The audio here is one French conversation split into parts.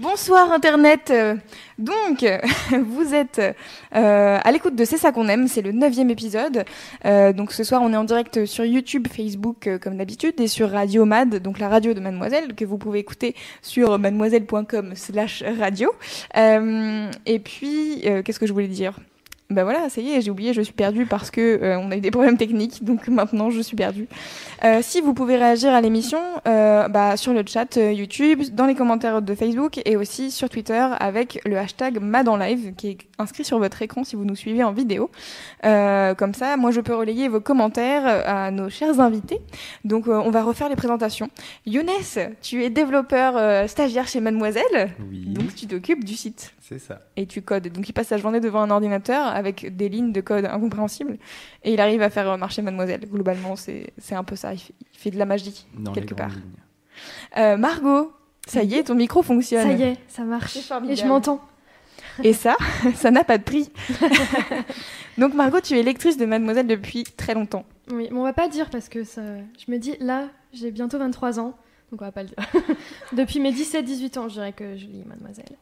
Bonsoir Internet. Donc, vous êtes euh, à l'écoute de C'est ça qu'on aime, c'est le neuvième épisode. Euh, donc ce soir, on est en direct sur YouTube, Facebook euh, comme d'habitude, et sur Radio Mad, donc la radio de Mademoiselle, que vous pouvez écouter sur mademoiselle.com slash radio. Et puis, qu'est-ce que je voulais dire? Ben voilà, ça y est, j'ai oublié, je suis perdue parce que euh, on a eu des problèmes techniques, donc maintenant je suis perdue. Euh, si vous pouvez réagir à l'émission, euh, bah, sur le chat euh, YouTube, dans les commentaires de Facebook et aussi sur Twitter avec le hashtag MadEnLive qui est inscrit sur votre écran si vous nous suivez en vidéo. Euh, comme ça, moi je peux relayer vos commentaires euh, à nos chers invités. Donc euh, on va refaire les présentations. Younes, tu es développeur stagiaire chez Mademoiselle, Oui, donc tu t'occupes du site c'est ça. et tu codes. Donc il passe sa journée devant un ordinateur avec des lignes de code incompréhensibles et il arrive à faire marcher Mademoiselle. Globalement, c'est c'est un peu ça. Il fait, il fait de la magie Dans quelque les part. Euh, Margot, ça y est, ton micro fonctionne. Ça y est, ça marche. Et je m'entends. Et ça, ça n'a pas de prix. Donc Margot, tu es lectrice de Mademoiselle depuis très longtemps. Oui, mais on va pas dire parce que ça... je me dis, là, j'ai bientôt 23 ans, donc on va pas le dire. Depuis mes 17-18 ans, je dirais que je lis Mademoiselle.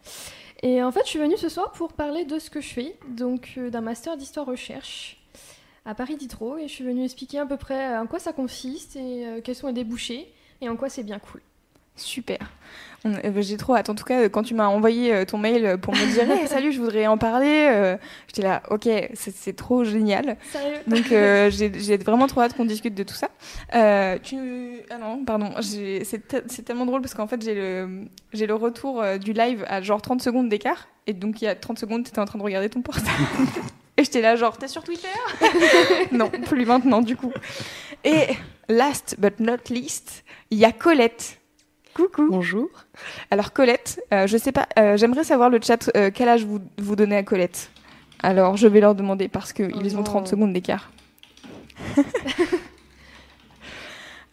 Et en fait, je suis venue ce soir pour parler de ce que je fais, donc euh, d'un master d'histoire-recherche à Paris Diderot, et je suis venue expliquer à peu près en quoi ça consiste et euh, quels sont les débouchés et en quoi c'est bien cool. Super. On- euh, J'ai trop hâte. En tout cas, euh, quand tu m'as envoyé euh, ton mail pour me dire Hey, salut, je voudrais en parler, euh, j'étais là, ok, c'est trop génial. Sérieux Donc euh, j'ai vraiment trop hâte qu'on discute de tout ça. Euh, tu... Ah non, pardon, c'est te- c'est tellement drôle parce qu'en fait j'ai le, retour euh, du live à genre 30 secondes d'écart. Et donc il y a 30 secondes, tu étais en train de regarder ton portable. et j'étais là genre, t'es sur Twitter Non, plus maintenant du coup. Et last but not least, il y a Colette. Coucou. Bonjour. Alors Colette, euh, je sais pas, euh, j'aimerais savoir le chat euh, quel âge vous, vous donnez à Colette? Alors je vais leur demander parce qu'ils Oh ont 30 non. secondes d'écart.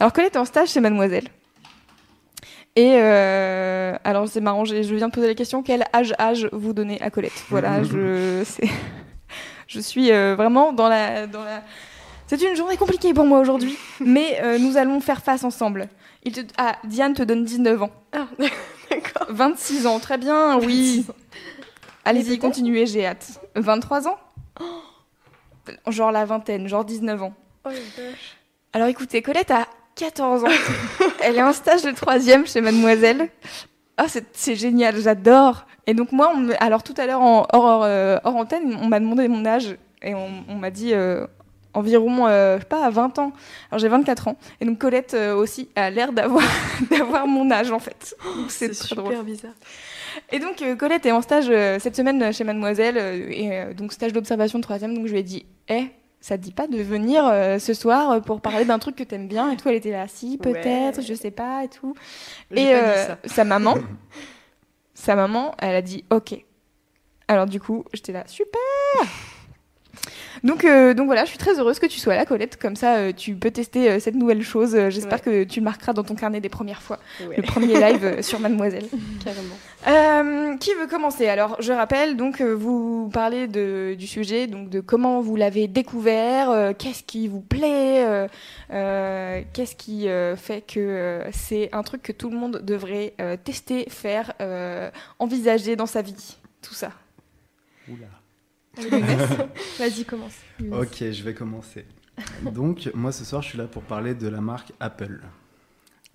alors Colette est en stage chez Mademoiselle. Et euh, alors c'est marrant, je viens de poser la question quel âge âge vous donnez à Colette? Voilà, je je suis euh, vraiment dans la dans la c'est une journée compliquée pour moi aujourd'hui, mais euh, nous allons faire face ensemble. Il te... Ah, Diane te donne 19 ans. Ah, d'accord. 26 ans, très bien, oui. Allez-y, continuez, j'ai hâte. 23 ans Genre la vingtaine, genre 19 ans. Oh. Alors écoutez, Colette a 14 ans. Elle est en stage de troisième chez Mademoiselle. Oh, c'est c'est génial, j'adore. Et donc moi, on alors tout à l'heure en hors, euh, hors antenne, on m'a demandé mon âge et on, on m'a dit euh, environ, euh, je sais pas, à 20 ans. Alors j'ai 24 ans. Et donc Colette euh, aussi a l'air d'avoir d'avoir mon âge en fait. C'est C'est très super drôle. bizarre. Et donc euh, Colette est en stage euh, cette semaine chez Mademoiselle euh, et euh, donc stage d'observation de troisième. Donc je lui ai dit, eh, ça te dit pas de venir euh, ce soir pour parler d'un truc que t'aimes bien et tout? Elle était là, si peut-être, Ouais. je sais pas et tout. Et euh, ça. sa maman, sa maman, elle a dit ok. Alors du coup, j'étais là, super. Donc, euh, donc voilà, je suis très heureuse que tu sois là, Colette. Comme ça, euh, tu peux tester euh, cette nouvelle chose. J'espère que tu le marqueras dans ton carnet des premières fois. Ouais, Le premier live sur Mademoiselle. carrément. Euh, qui veut commencer? Alors, je rappelle, donc, euh, vous parlez de, du sujet, donc de comment vous l'avez découvert, euh, qu'est-ce qui vous plaît, euh, euh, qu'est-ce qui euh, fait que euh, c'est un truc que tout le monde devrait euh, tester, faire, euh, envisager dans sa vie, tout ça. Oula. Vas-y, commence. Ok, je vais commencer. Donc, moi ce soir, je suis là pour parler de la marque Apple.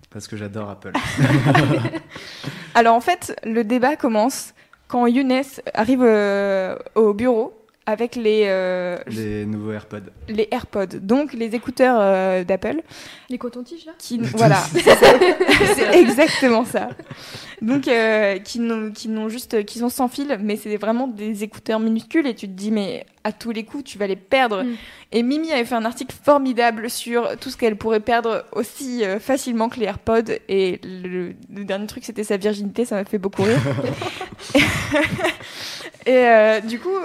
Parce que j'adore Apple. Alors, en fait, le débat commence quand Younes arrive euh, au bureau avec les, euh, Les nouveaux AirPods. les AirPods, donc les écouteurs euh, d'Apple. Les cotons-tiges, là qui voilà c'est ça. c'est exactement ça Donc, euh, qui n'ont qui n'ont juste, qui sont sans fil, mais c'est vraiment des écouteurs minuscules et tu te dis, mais à tous les coups, tu vas les perdre. Mm. Et Mimi avait fait un article formidable sur tout ce qu'elle pourrait perdre aussi euh, facilement que les AirPods. Et le, le dernier truc, c'était sa virginité, ça m'a fait beaucoup rire. et euh, du coup,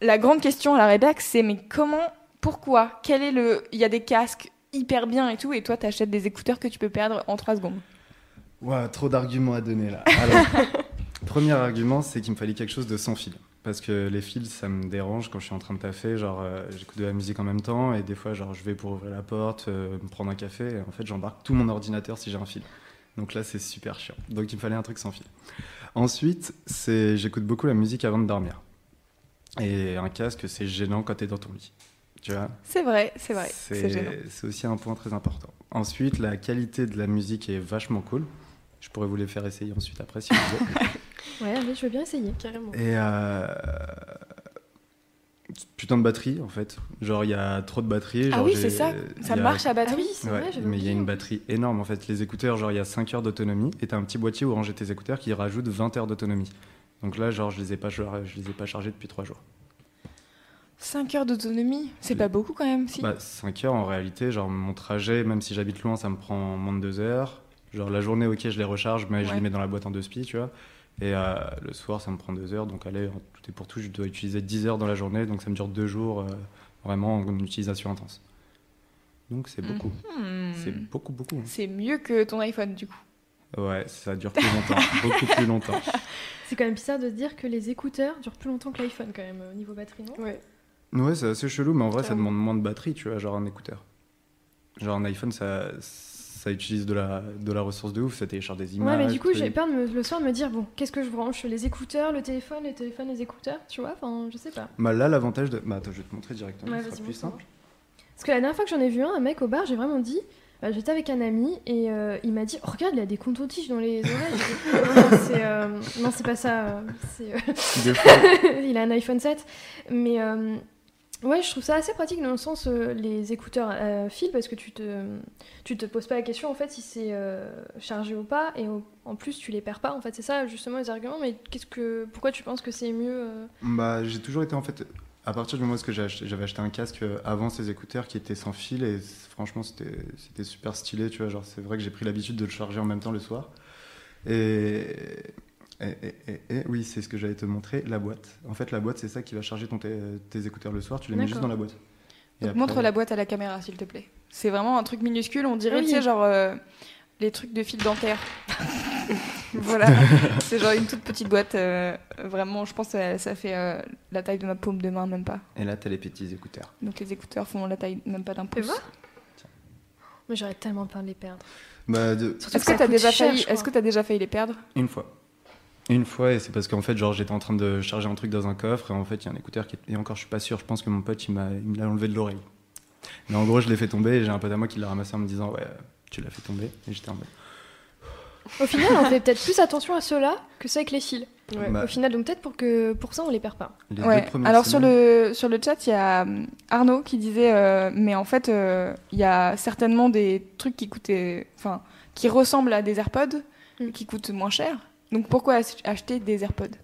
la grande question à la rédac, c'est mais comment, pourquoi, quel est le, il y a des casques hyper bien et tout, et toi, t'achètes des écouteurs que tu peux perdre en 3 secondes? Ouah, trop d'arguments à donner là. Alors, premier argument, c'est qu'il me fallait quelque chose de sans fil. Parce que les fils, ça me dérange quand je suis en train de taffer. Genre, euh, j'écoute de la musique en même temps et des fois, genre, je vais pour ouvrir la porte, euh, me prendre un café. Et en fait, j'embarque tout mon ordinateur si j'ai un fil. Donc là, c'est super chiant. Donc il me fallait un truc sans fil. Ensuite, c'est j'écoute beaucoup la musique avant de dormir. Et un casque, c'est gênant quand t'es dans ton lit. Tu vois C'est vrai, c'est vrai, c'est gênant. c'est aussi un point très important. Ensuite, la qualité de la musique est vachement cool. Je pourrais vous les faire essayer ensuite après si vous voulez. Ouais, allez, je veux bien essayer. Carrément. Et euh... putain de batterie en fait. Genre il y a trop de batterie. Ah genre, oui, c'est ça, ça a- marche à Ah batterie. oui, c'est Ouais, vrai, mais il y a une batterie énorme en fait. Les écouteurs, genre il y a 5 heures d'autonomie et t'as un petit boîtier où ranger tes écouteurs qui rajoute 20 heures d'autonomie. Donc là, genre je les ai pas, je les ai pas chargés depuis 3 jours. 5 heures d'autonomie, c'est pas beaucoup quand même, si. Bah, 5 heures en réalité, genre mon trajet, même si j'habite loin, ça me prend moins de 2 heures. Genre la journée, ok, je les recharge, mais je les mets dans la boîte en deux spi, tu vois. Et euh, le soir, ça me prend 2 heures. Donc allez, tout et pour tout, je dois utiliser 10 heures dans la journée. Donc ça me dure 2 jours euh, vraiment en utilisation intense. Donc c'est beaucoup. Hmm. C'est beaucoup, beaucoup. hein. C'est mieux que ton iPhone du coup. Ouais, ça dure plus longtemps. beaucoup plus longtemps. C'est quand même bizarre de se dire que les écouteurs durent plus longtemps que l'iPhone, quand même, au niveau batterie, non? Ouais. Ouais, c'est assez chelou, mais en vrai, ça demande moins de batterie, tu vois, genre un écouteur. Genre un iPhone, ça, ça utilise de la, de la ressource de ouf, ça télécharge des images. Ouais, mais du coup, j'ai peur de me- le soir de me dire, bon, qu'est-ce que je branche? Les écouteurs, le téléphone, le téléphone, les écouteurs, tu vois? Enfin, je sais pas. Bah là, l'avantage de. Bah attends, je vais te montrer directement. Ouais, ce sera plus simple. Parce que la dernière fois que j'en ai vu un, un mec au bar, j'ai vraiment dit, bah, j'étais avec un ami et euh, il m'a dit, oh, regarde, il a des contents-tiges dans les oreilles. J'ai dit, non, non, c'est euh, non, c'est pas ça. euh, euh, il a un iPhone 7. Mais euh, ouais, je trouve ça assez pratique dans le sens euh, les écouteurs à fil parce que tu te, tu te poses pas la question en fait si c'est euh, chargé ou pas et au- en plus tu les perds pas. En fait, c'est ça justement les arguments. Mais qu'est-ce que, pourquoi tu penses que c'est mieux euh, bah, j'ai toujours été en fait. À partir du moment où j'avais acheté un casque euh, avant ces écouteurs qui étaient sans fil et franchement c'était c'était super stylé, tu vois. Genre c'est vrai que j'ai pris l'habitude de le charger en même temps le soir. Et, et, et- et- et oui, c'est ce que j'allais te montrer, la boîte. En fait, la boîte c'est ça qui va charger ton tes écouteurs le soir. Tu les mets juste dans la boîte. Et Donc après- montre la boîte à la caméra s'il te plaît. C'est vraiment un truc minuscule, on dirait, Oui. tu sais, genre euh, les trucs de fil dentaire. voilà, c'est genre une toute petite boîte. euh, vraiment, je pense que ça, fait euh, la taille de ma paume de main, même pas. Et là, t'as les petits écouteurs. Donc les écouteurs font la taille même pas d'un pouce. voir Mais j'aurais tellement peur de les perdre. Bah, de- Est-ce que t'as déjà failli, est-ce que t'as déjà failli les perdre? Une fois. Une fois, et c'est parce qu'en fait, genre, j'étais en train de charger un truc dans un coffre, et en fait, il y a un écouteur qui est... Et encore, je suis pas sûr, je pense que mon pote, il m'a il me l'a enlevé de l'oreille. Mais en gros, je l'ai fait tomber, et j'ai un pote à moi qui l'a ramassé en me disant, ouais, tu l'as fait tomber. Et j'étais en mode. Au final, on fait peut-être plus attention à ceux-là que ceux avec les fils. Ouais. Bah, Au final, donc peut-être pour que pour ça on les perd pas. les Ouais. deux premières Alors sur le sur le chat, il y a hum, Arnaud qui disait, euh, mais en fait, euh, il y a certainement des trucs qui coûtaient, enfin, qui ressemblent à des AirPods, Mm. qui coûtent moins cher. Donc pourquoi ach- acheter des AirPods?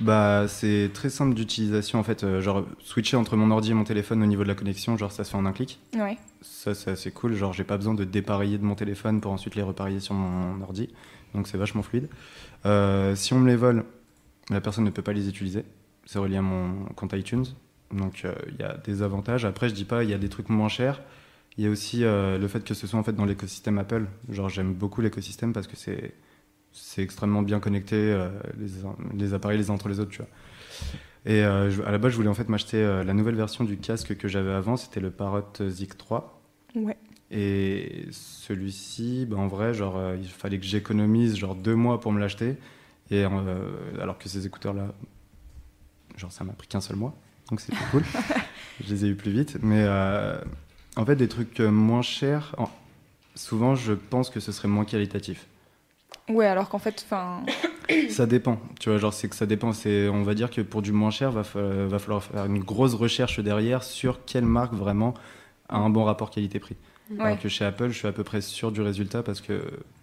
Bah, c'est très simple d'utilisation, en fait. euh, genre, switcher entre mon ordi et mon téléphone au niveau de la connexion, genre, ça se fait en un clic. Ouais. Ça, c'est assez cool. Genre, j'ai pas besoin de dépareiller de mon téléphone pour ensuite les repareiller sur mon ordi. Donc, c'est vachement fluide. Euh, si on me les vole, la personne ne peut pas les utiliser. C'est relié à mon compte iTunes. Donc, euh, il y a des avantages. Après, je dis pas, il y a des trucs moins chers. Il y a aussi le fait que ce soit en fait dans l'écosystème Apple. Genre, j'aime beaucoup l'écosystème parce que c'est c'est extrêmement bien connecté, euh, les, les appareils les uns entre les autres, tu vois. Et euh, je- à la base, je voulais en fait m'acheter euh, la nouvelle version du casque que j'avais avant, c'était le Parrot Zik 3. Ouais. Et celui-ci, ben, en vrai, genre, il fallait que j'économise genre deux mois pour me l'acheter. Et alors que ces écouteurs-là, genre, ça m'a pris qu'un seul mois, donc c'était cool. je les ai eu plus vite. Mais en fait, des trucs moins chers, en- souvent, je pense que ce serait moins qualitatif. Ouais, alors qu'en fait, enfin, Ça dépend, tu vois, genre c'est que ça dépend. C'est, on va dire que pour du moins cher, va, fa- va falloir faire une grosse recherche derrière sur quelle marque vraiment a un bon rapport qualité-prix. ouais. Alors que chez Apple, je suis à peu près sûr du résultat parce que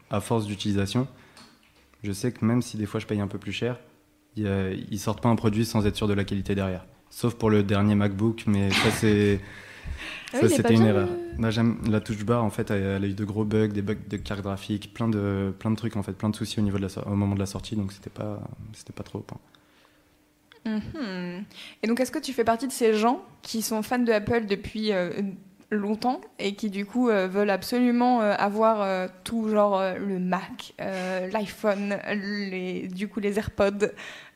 à force d'utilisation, je sais que même si des fois je paye un peu plus cher, il, euh, ils sortent pas un produit sans être sûr de la qualité derrière. Sauf pour le dernier MacBook, mais ça c'est. Ah oui, c'était une bien, erreur. j'aime la touche bar en fait, elle, elle a eu de gros bugs, des bugs de carte graphique, plein de plein de trucs en fait, plein de soucis au niveau de la so- au moment de la sortie, donc c'était pas c'était pas trop au point. Mhm. Et donc, est-ce que tu fais partie de ces gens qui sont fans de Apple depuis euh, longtemps et qui, du coup, euh, veulent absolument euh, avoir euh, tout, genre euh, le Mac, euh, l'iPhone, les, du coup, les AirPods,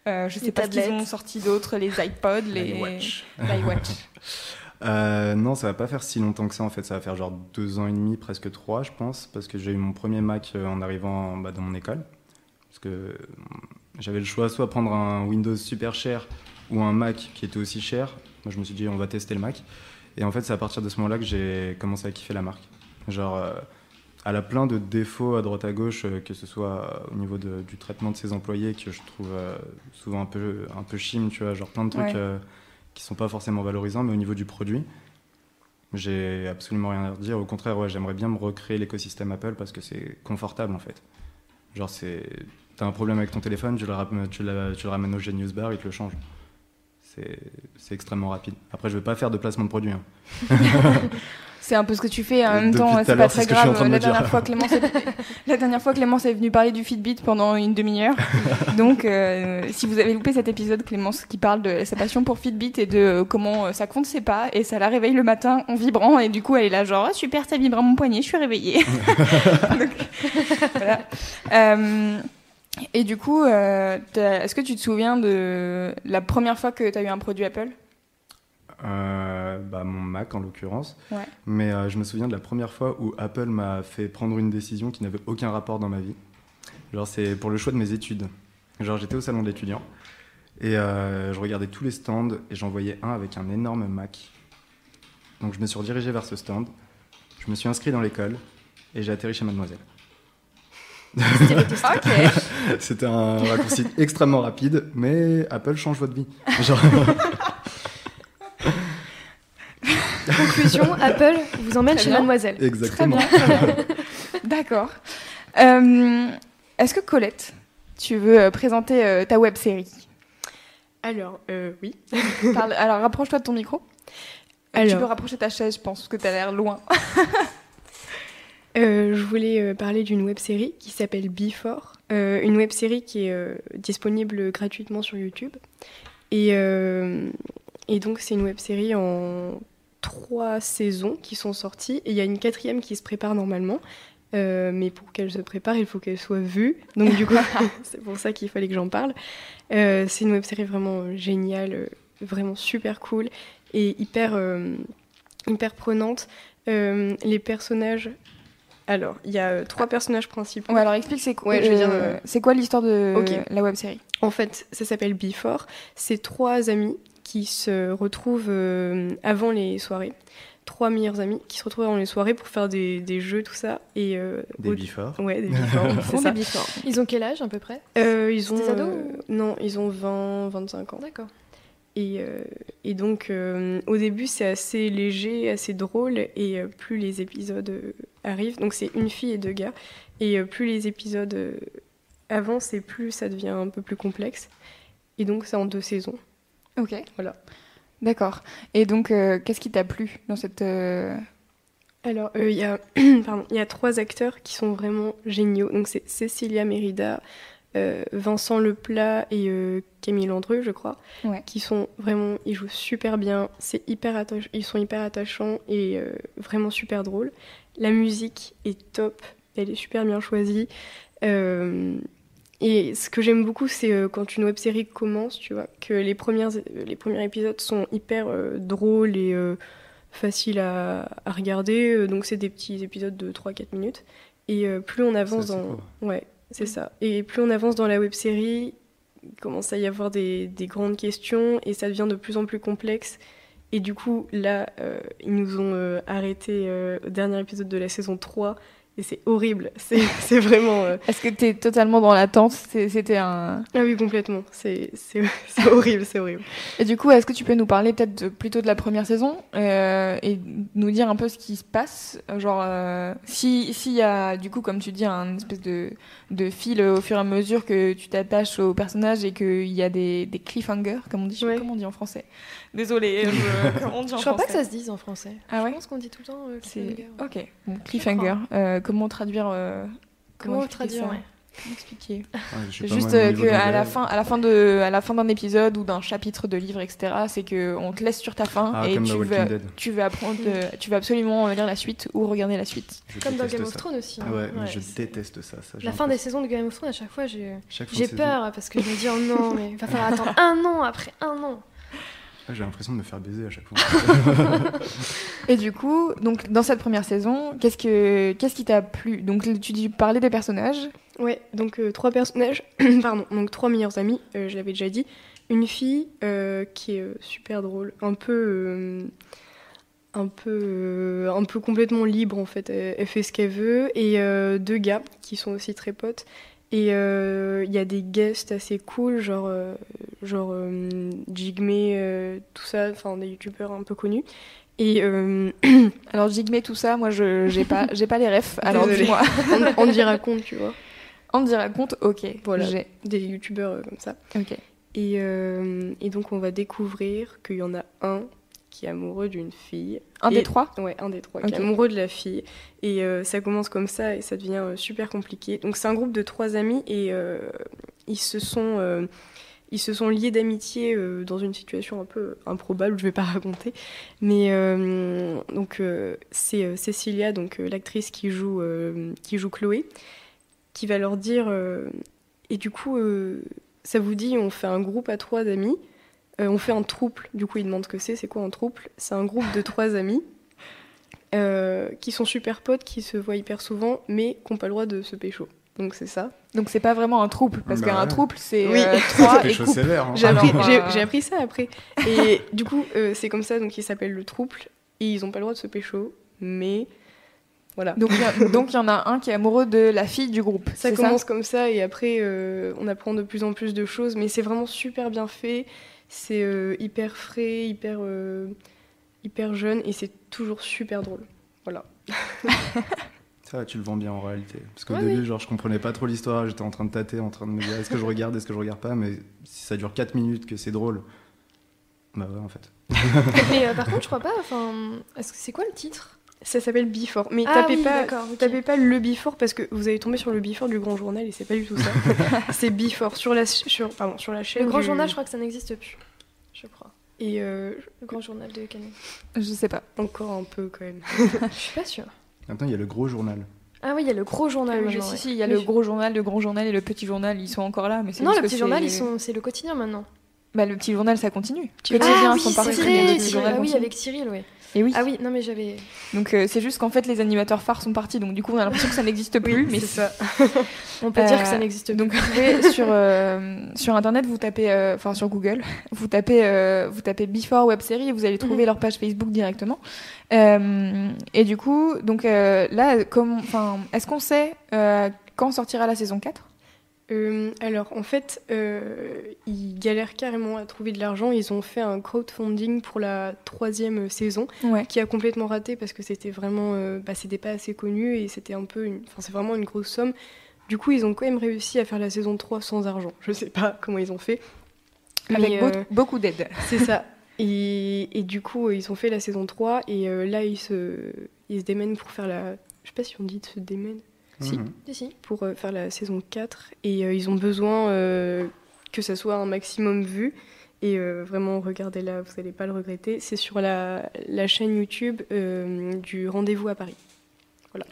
euh, je sais Les pas ce qu'ils ont sorti d'autres, les iPods, les l'iWatch. Euh, non, ça va pas faire si longtemps que ça en fait. Ça va faire genre deux ans et demi, presque trois, je pense, parce que j'ai eu mon premier Mac euh, en arrivant bah, dans mon école. Parce que euh, j'avais le choix soit prendre un Windows super cher ou un Mac qui était aussi cher. Moi, je me suis dit, on va tester le Mac. Et en fait, c'est à partir de ce moment-là que j'ai commencé à kiffer la marque. Genre, euh, elle a plein de défauts à droite à gauche, euh, que ce soit au niveau de- du traitement de ses employés, que je trouve euh, souvent un peu, un peu chim, tu vois, genre plein de trucs Ouais. Qui sont pas forcément valorisants, mais au niveau du produit, j'ai absolument rien à redire. Au contraire, j'aimerais bien me recréer l'écosystème Apple parce que c'est confortable en fait. Genre, c'est. T'as un problème avec ton téléphone, tu le, ramènes au Genius Bar, il te le change. C'est extrêmement rapide. Après, je vais pas faire de placement de produit. hein. C'est un peu ce que tu fais en même Depuis temps, à c'est pas très ce grave. de La dernière, fois, Clémence est... la dernière fois, Clémence est venue parler du Fitbit pendant une demi-heure. Donc, euh, si vous avez loupé cet épisode, Clémence qui parle de sa passion pour Fitbit et de comment euh, ça compte ses pas et ça la réveille le matin en vibrant et du coup, elle est là genre Ah, super, ça vibre à mon poignet, je suis réveillée. Donc, voilà. Euh, et du coup, euh, est-ce que tu te souviens de la première fois que tu as eu un produit Apple? Euh, bah, mon Mac en l'occurrence. Ouais. Mais euh, je me souviens de la première fois où Apple m'a fait prendre une décision qui n'avait aucun rapport dans ma vie. Genre, c'est pour le choix de mes études. Genre, j'étais au salon de l'étudiant et je regardais tous les stands et j'en voyais un avec un énorme Mac. Donc, je me suis redirigé vers ce stand. Je me suis inscrit dans l'école et j'ai atterri chez Mademoiselle. C'était un raccourci extrêmement rapide, mais Apple change votre vie. Genre, Conclusion, Apple vous emmène Très chez bien. Mademoiselle. Exactement. D'accord. Euh, Est-ce que Colette, tu veux euh, présenter euh, ta web série? Alors, euh, oui. Parle- Alors, rapproche-toi de ton micro. tu Alors. peux rapprocher ta chaise, je pense, parce que tu as l'air loin. Euh, je voulais euh, parler d'une web série qui s'appelle Before. Euh, une web série qui est euh, disponible gratuitement sur YouTube. Et, et donc, c'est une web série en trois saisons qui sont sorties. Et il y a une quatrième qui se prépare normalement. Euh, mais pour qu'elle se prépare, il faut qu'elle soit vue. Donc, du coup, c'est pour ça qu'il fallait que j'en parle. Euh, c'est une web série vraiment géniale, vraiment super cool et hyper, euh, hyper prenante. Les personnages. Alors, il y a euh, trois personnages principaux. Ouais, alors explique, c'est quoi, Ouais, je vais dire, euh, euh, c'est quoi l'histoire de la web série? En fait, ça s'appelle Before. C'est trois amis qui se retrouvent euh, avant les soirées. Trois meilleurs amis qui se retrouvent avant les soirées pour faire des, des jeux, tout ça. Et, euh, Des au- before. Ouais, des Before, c'est ça. des before. Ils ont quel âge à peu près? Euh, ils ont. des ados euh, non, ils ont 20, 25 ans. D'accord. Et, euh, et donc, euh, au début, c'est assez léger, assez drôle, et euh, plus les épisodes euh, arrivent, donc c'est une fille et deux gars, et euh, plus les épisodes euh, avancent, et plus ça devient un peu plus complexe. Et donc, c'est en deux saisons. Ok. Voilà. D'accord. Et donc, euh, qu'est-ce qui t'a plu dans cette. euh, Alors, euh, il y, a, y a trois acteurs qui sont vraiment géniaux. Donc, c'est Cécilia Mérida, euh, Vincent Leplat et euh, Camille Landreux, je crois, Ouais. qui sont vraiment, ils jouent super bien. C'est hyper attach- ils sont hyper attachants et euh, vraiment super drôles. La musique est top, elle est super bien choisie. Euh, et ce que j'aime beaucoup, c'est euh, quand une web série commence, tu vois, que les, premières, les premiers épisodes sont hyper euh, drôles et euh, faciles à, à regarder. Donc, c'est des petits épisodes de 3-4 minutes. Et euh, plus on avance dans. cool. Ouais, c'est ça. Et plus on avance dans la web série, il commence à y avoir des, des grandes questions et ça devient de plus en plus complexe. Et du coup, là, euh, ils nous ont euh, arrêté euh, au dernier épisode de la saison 3. Et c'est horrible. C'est vraiment. euh, Est-ce que tu es totalement dans l'attente? C'était un. Ah oui, complètement. C'est horrible, c'est horrible. Et du coup, est-ce que tu peux nous parler peut-être plutôt de la première saison euh, et nous dire un peu ce qui se passe? Genre, euh, si s'il y a, du coup, comme tu dis, un espèce de, de fil au fur et à mesure que tu t'attaches au personnage et qu'il y a des, des cliffhangers, comme on dit, je sais pas Ouais. comment on dit en français. Désolée, je, comment on dit en Je crois pas que ça se dise en français. Ah ouais Je pense qu'on dit tout le temps euh, cliffhanger. ok. Bon, cliffhanger. Euh, comment traduire euh, Comment expliquer traduire ouais. Comment expliquer Ouais, juste euh, niveau que à la fin, à la fin de, à la fin d'un épisode ou d'un chapitre de livre, etc. C'est que on te laisse sur ta fin Ah, et tu veux, tu veux apprendre, de- tu veux absolument lire la suite ou regarder la suite. Je Comme dans Game of. Thrones aussi. hein. Ah ouais, mais je déteste ça. ça La fin des saisons de Game of Thrones, à chaque fois, j'ai j'ai peur parce que je me dis, oh non, mais il va falloir attendre un an après un an. Ah, J'ai l'impression de me faire baiser à chaque fois. Et du coup, donc dans cette première saison, qu'est-ce que, qu'est-ce qui t'a plu? Donc tu dis parler des personnages. Ouais, donc euh, trois personnages, pardon, donc trois meilleurs amis, euh, je l'avais déjà dit. Une fille euh, qui est euh, super drôle, un peu, euh, un peu, euh, un peu complètement libre en fait. Elle, elle fait ce qu'elle veut et euh, deux gars qui sont aussi très potes. Et euh, il y a des guests assez cool, genre, euh, genre euh, Jigme, tout ça, enfin des youtubeurs un peu connus. Et Alors Jigme, tout ça, moi je j'ai pas, j'ai pas les refs. Alors dis-moi. on, on y raconte, tu vois, On te raconte. Ok. Voilà. J'ai. des youtubeurs comme ça. Ok. Et, et donc on va découvrir qu'il y en a un qui est amoureux d'une fille. Un Et- des trois? Ouais, un des trois, qui est amoureux de la fille. Et euh, ça commence comme ça et ça devient euh, super compliqué. Donc c'est un groupe de trois amis et euh, ils se sont... ils se sont liés d'amitié euh, dans une situation un peu improbable, je vais pas raconter. Mais euh, donc euh, c'est Cecilia, donc l'actrice qui joue qui joue Chloé, qui va leur dire et du coup ça vous dit on fait un groupe à trois d'amis, Euh, on fait un trouble. Du coup ils demandent ce que c'est, c'est quoi un trouble C'est un groupe de trois amis euh, qui sont super potes, qui se voient hyper souvent, mais qui n'ont pas le droit de se pécho. Donc c'est ça. Donc c'est pas vraiment un trouble parce Bah qu'un ouais. trouple c'est Oui. euh, trois et couple. hein. J'ai appris, j'ai- j'ai appris ça après. Et du coup, euh, c'est comme ça, donc ils s'appellent le trouble. Et ils n'ont pas le droit de se pécho, mais voilà. Donc il y il en a un qui est amoureux de la fille du groupe. ça c'est commence comme ça, et après, euh, on apprend de plus en plus de choses, mais c'est vraiment super bien fait. C'est euh, hyper frais, hyper, euh, hyper jeune, et c'est toujours super drôle. Voilà. Ça, tu le vends bien en réalité. Parce qu'au Ouais, début, oui. genre, je comprenais pas trop l'histoire, j'étais en train de tâter, en train de me dire est-ce que je regarde, est-ce que je regarde pas, mais si ça dure 4 minutes, que c'est drôle, bah ouais, en fait. Mais euh, par contre, je crois pas. Enfin, est-ce que c'est quoi le titre? Ça s'appelle Before. Mais Ah tapez, oui, pas, tapez le Before parce que vous allez tomber sur le Before du Grand Journal et c'est pas du tout ça. c'est Before sur la, sur, pardon, sur la chaîne. Le Grand du- Journal, je crois que ça n'existe plus. Je crois. Et euh, Le Grand Journal de Canet. Je sais pas. encore un peu quand même. Je suis pas sûre. Maintenant, il y a le gros journal. Ah oui, il y a le Gros Journal. Ah oui, je- si, ouais. si, il y a Oui. le gros journal, le grand journal et le petit journal, ils sont encore là, mais Non, le petit journal, c'est- ils sont... c'est le quotidien maintenant. Bah, le petit journal, ça continue. Petit Quotidien, ah oui, sont c'est partis, vrai. mais le petit Cyril. journal Ah oui, avec Cyril, oui. Et oui. Ah oui, non mais j'avais. Donc euh, c'est juste qu'en fait les animateurs phares sont partis, donc du coup on a l'impression que ça n'existe plus. mais c'est ça. On peut Euh, dire que ça n'existe plus. Donc sur euh, sur internet vous tapez, euh, enfin sur Google, vous tapez euh, vous tapez Before Web Série et vous allez trouver Mhm. leur page Facebook directement. Euh, et du coup donc euh, là comme enfin est-ce qu'on sait euh, quand sortira la saison 4 Euh, alors en fait, euh, ils galèrent carrément à trouver de l'argent. Ils ont fait un crowdfunding pour la troisième saison Ouais. qui a complètement raté parce que c'était vraiment, euh, bah, c'était pas assez connu et c'était un peu, une... enfin c'est vraiment une grosse somme. Du coup, ils ont quand même réussi à faire la saison 3 sans argent. Je sais pas comment ils ont fait. Avec Mais, beaucoup d'aide. C'est ça. Et, et du coup, ils ont fait la saison 3 et là, ils se, ils se démènent pour faire la. Je sais pas si on dit de se démène. Si. Mhm. Si. Pour euh, faire la saison 4. Et euh, ils ont besoin euh, que ça soit un maximum vu. Et euh, vraiment, regardez-la, vous n'allez pas le regretter. C'est sur la, la chaîne YouTube euh, du Rendez-vous à Paris.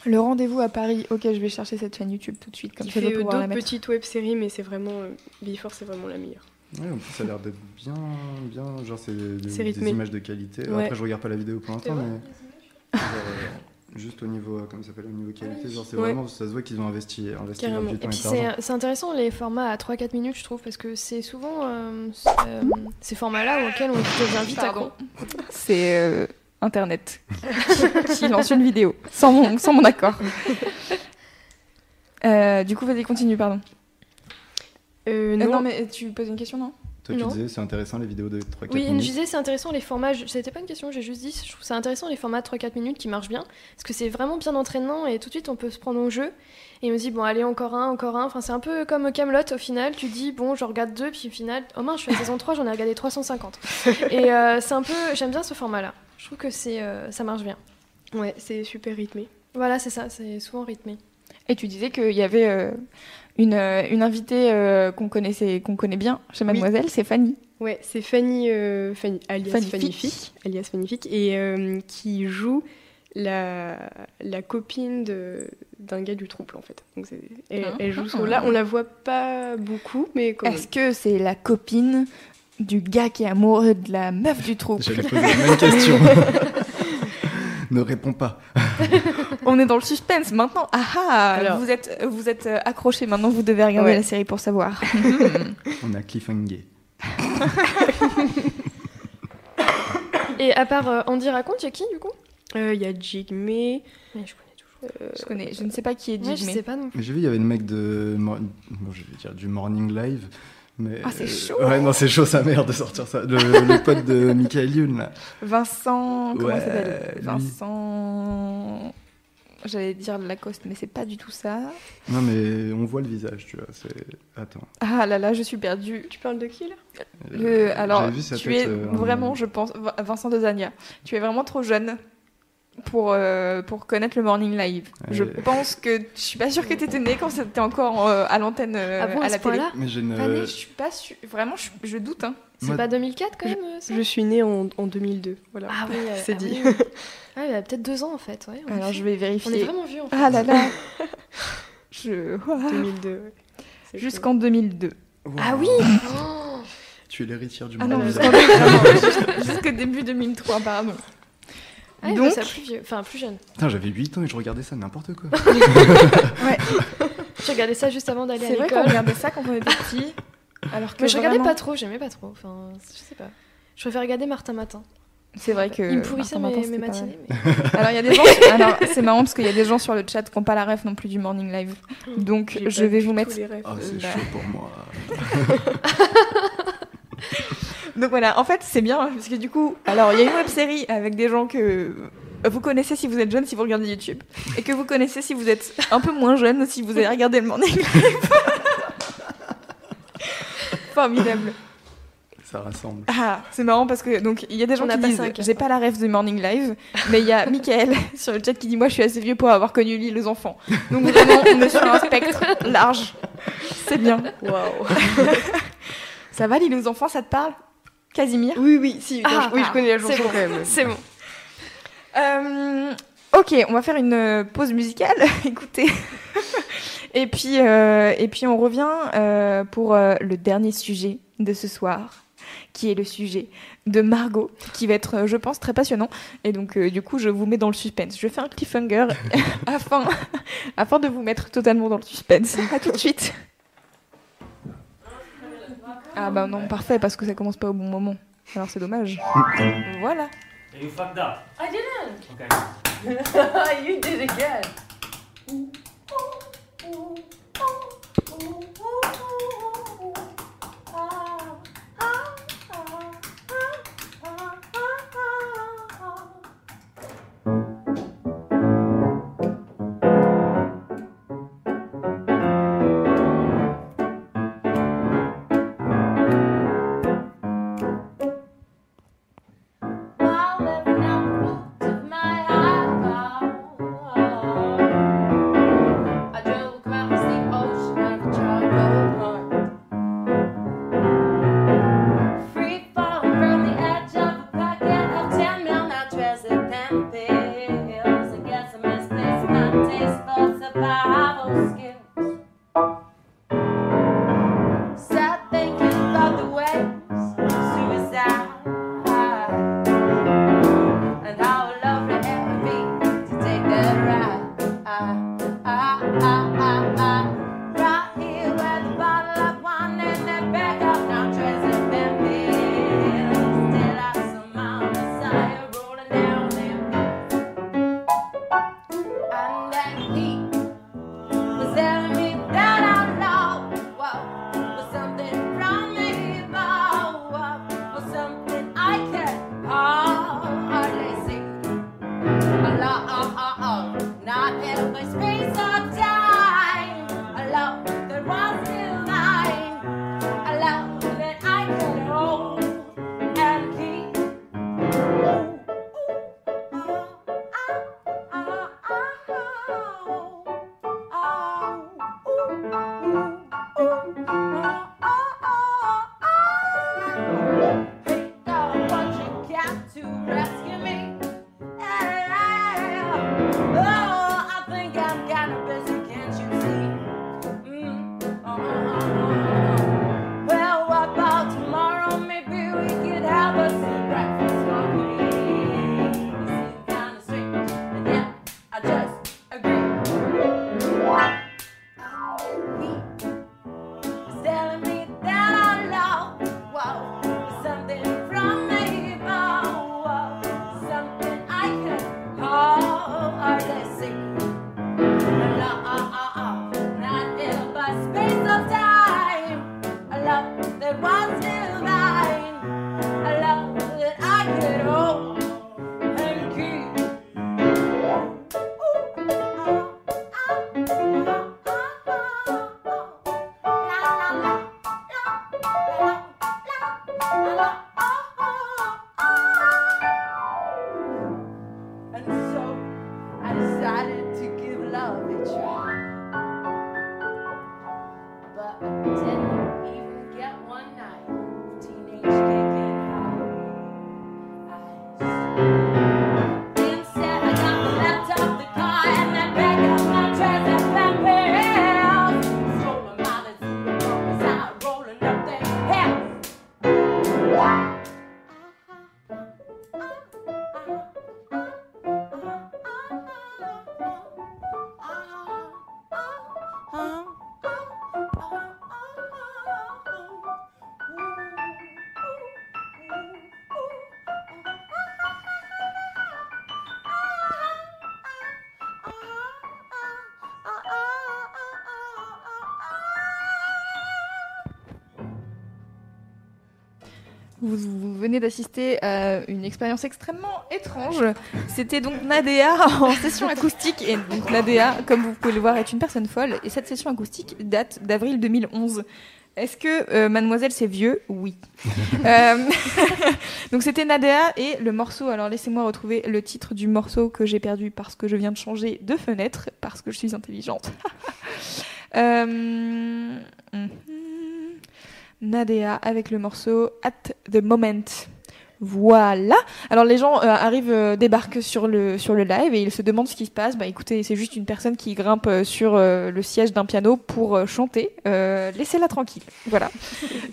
Le rendez-vous à Paris. Ok, je vais chercher cette chaîne YouTube tout de suite comme Qui ça je fait d'autres petites web-séries, mais c'est vraiment. euh, Before, c'est vraiment la meilleure. Ouais, en plus, ça a l'air d'être bien, bien. Genre, c'est des, des images de qualité. Ouais. Après, je regarde pas la vidéo pour l'instant, mais. Juste au niveau, euh, comment ça s'appelle, au niveau qualité, genre, c'est Ouais. vraiment, ça se voit qu'ils ont investi, investi leur Carrément. du Et temps puis c'est c'est intéressant les formats à 3-4 minutes, je trouve, parce que c'est souvent euh, euh, ces formats-là auxquels on te invite à. C'est euh, internet qui lance une vidéo sans mon, sans mon accord. Euh, du coup, vas-y, continue, pardon. Euh, Euh, non, non, mais tu poses une question, non? Toi, tu Non. disais, c'est intéressant les vidéos de 3-4 Oui, je minutes. disais, c'est intéressant les formats. C'était pas une question, j'ai juste dit, je trouve ça intéressant les formats de 3-4 minutes qui marchent bien. Parce que c'est vraiment bien entraînant et tout de suite on peut se prendre au jeu. Et on me dit, bon, allez, encore un, encore un. Enfin, c'est un peu comme Camelot au final. Tu dis, bon, je regarde deux, puis au final, oh mince, je suis à saison 3, j'en ai regardé 350. et euh, c'est un peu. J'aime bien ce format-là. Je trouve que c'est, euh, ça marche bien. ouais, c'est super rythmé. Voilà, c'est ça, c'est souvent rythmé. Et tu disais qu'il y avait euh, une, euh, une invitée euh, qu'on connaissait, qu'on connaît bien chez Mademoiselle, c'est Fanny. Ouais, c'est Fanny, euh, Fanny, alias Fanny alias et euh, qui joue la, la copine de- d'un gars du trouble en fait. Donc elle, Ah. elle joue ce rôle-là. On la voit pas beaucoup, mais. Est-ce que c'est la copine du gars qui est amoureux de la meuf du troupe J'allais poser la même question. ne réponds pas. On est dans le suspense maintenant. Ah ah Alors- Vous êtes, vous êtes euh, accrochés maintenant, vous devez regarder Ouais. la série pour savoir. On a cliffhanger. Et à part euh, Andy raconte, il y a qui du coup? Euh, Il y a Jigme, Mais je connais toujours. je, connais, je ne sais pas qui est Ouais, je Jigme. sais pas non plus. Mais J'ai vu, il y avait le mec de. Bon, je vais dire du Morning Live. Mais... Ah, c'est chaud. Ouais, non, c'est chaud sa mère de sortir ça. Le, le pote de Michael Youn, là. Vincent, comment Ouais, s'appelle lui. Vincent. J'allais dire Lacoste, mais c'est pas du tout ça. Non, mais on voit le visage, tu vois. C'est. Attends. Ah là là, je suis perdue. tu parles de qui là? Le, Euh, alors, j'avais vu sa tu tête, es euh, vraiment, je pense, Vin- Vincent de Zania, tu es vraiment trop jeune pour, euh, pour connaître le Morning Live. Je pense que je suis pas sûre que tu étais né quand c'était encore euh, à l'antenne euh, Ah bon, à à la télé. Mais. Pas je suis pas sûre. Vraiment, je, je doute. Hein. C'est Moi- pas 2004 quand même ça Je suis née en, en 2002. Voilà. Ah oui, euh, c'est ah dit. oui. Ah, il a peut-être deux ans en fait. Ouais, Alors je vais On est vérifier. vraiment vieux en fait. Ah là là. je... 2002. ouais. C'est Jusqu'en 2002. Ah oui Tu es l'héritière du Ah non, jusqu'au début 2003, pardon. Ah, Donc- ça plus vieux. Enfin, plus jeune. Putain, j'avais 8 ans et je regardais ça n'importe quoi. J'ai regardé ça juste avant d'aller à C'est vrai qu'on l'école. regardait ça quand on était petit. Alors que Mais je regardais pas trop, j'aimais pas trop. Enfin, je sais pas. Je préfère regarder Martin Matin. C'est vrai que. Il me pourrissait mes, matinées. mais- Alors, il y a des gens. Alors, c'est marrant parce qu'il y a des gens sur le chat qui n'ont pas la ref non plus du morning live. Donc, J'ai je vais vous mettre. Oh, c'est Bah. chaud pour moi. Donc voilà, en fait, c'est bien hein, parce que du coup, alors il y a une web série avec des gens que vous connaissez si vous êtes jeune, si vous regardez YouTube, et que vous connaissez si vous êtes un peu moins jeune, si vous avez regardé le morning live. Formidable. Ça rassemble. Ah, c'est marrant parce que donc il y a des gens On qui disent j'ai pas la rêve du morning live, mais il y a Michael sur le chat qui dit moi je suis assez vieux pour avoir connu Lille aux enfants. Donc vraiment on est sur un spectre large. C'est bien. Waouh. Ça va Lille aux enfants, ça te parle? Casimir Oui, oui, si. Ah, je- oui, je connais la chanson bon. quand même. C'est bon. Euh, ok, on va faire une euh, pause musicale. Écoutez. et puis euh, et puis on revient euh, pour le dernier sujet de ce soir, qui est le sujet de Margot, qui va être, je pense, très passionnant. Et donc euh, du coup, je vous mets dans le suspense. Je fais un cliffhanger afin afin de vous mettre totalement dans le suspense. À tout de suite. Ah bah non, parfait, parce que ça commence pas au bon moment. Alors c'est dommage. Voilà. You fucked up. I didn't. Okay. you did it again. Vous, vous venez d'assister à une expérience extrêmement étrange. C'était donc Nadea en session acoustique. Et donc Nadea, comme vous pouvez le voir, est une personne folle. Et cette session acoustique date d'avril 2011. Est-ce que euh, Mademoiselle c'est vieux? Oui. Euh, donc c'était Nadea et le morceau. Alors laissez-moi retrouver le titre du morceau que j'ai perdu parce que je viens de changer de fenêtre parce que je suis intelligente. Euh, mhm. Nadea avec le morceau At the Moment. Voilà. Alors les gens euh, arrivent, euh, débarquent sur le sur le live et ils se demandent ce qui se passe. Bah écoutez, c'est juste une personne qui grimpe euh, sur le siège d'un piano pour chanter. Laissez-la tranquille. Voilà.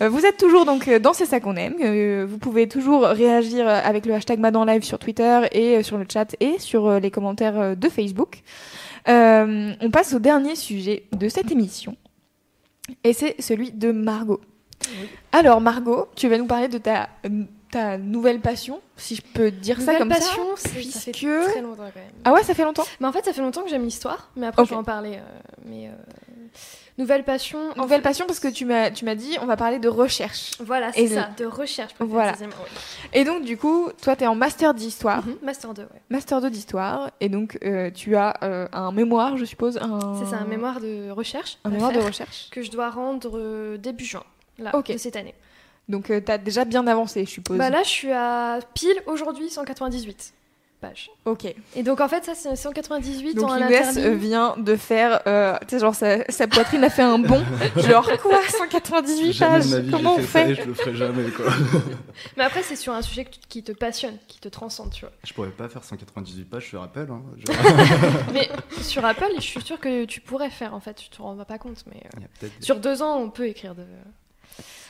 Vous êtes toujours donc dans C'est ça qu'on aime. Vous pouvez toujours réagir avec le hashtag Madan Live sur Twitter et sur le chat et sur les commentaires de Facebook. On passe au dernier sujet de cette émission et c'est celui de Margot. Alors Margot, tu vas nous parler de ta ta nouvelle passion, si je peux dire ça Nouvelle comme passion, ça. c'est- ça fait puisque- très longtemps quand même. Ah ouais, ça fait longtemps. Mais en fait, ça fait longtemps que j'aime l'histoire, mais après Ok. je vais en parler. euh, mais euh, nouvelle passion. Nouvelle fait- passion parce que tu m'as tu m'as dit on va parler de recherche. Voilà, c'est ça, de recherche. Voilà. Et donc du coup, toi tu es en master d'histoire, Mhm, Master 2, ouais. master 2 d'histoire et donc euh, tu as euh, un mémoire, je suppose, un C'est ça, un mémoire de recherche. un mémoire de recherche. que je dois rendre euh, début juin, là, Ok. de cette année. Donc tu as déjà bien avancé, je suppose. Bah là, je suis à pile aujourd'hui 198 pages. OK. Et donc en fait, ça c'est 198 Donc en Inès euh, vient de faire euh, tu sais genre sa, sa poitrine a fait un bond. genre quoi 198 Jamais pages de ma vie Comment on fait, je le ferai jamais quoi. Mais après, c'est sur un sujet que tu- qui te passionne, qui te transcende, tu vois. Je pourrais pas faire 198 pages, je te rappelle. Hein. Je- Mais sur Apple, je suis sûre que tu pourrais faire en fait, tu te rends pas compte. Mais euh, sur deux ans, on peut écrire de.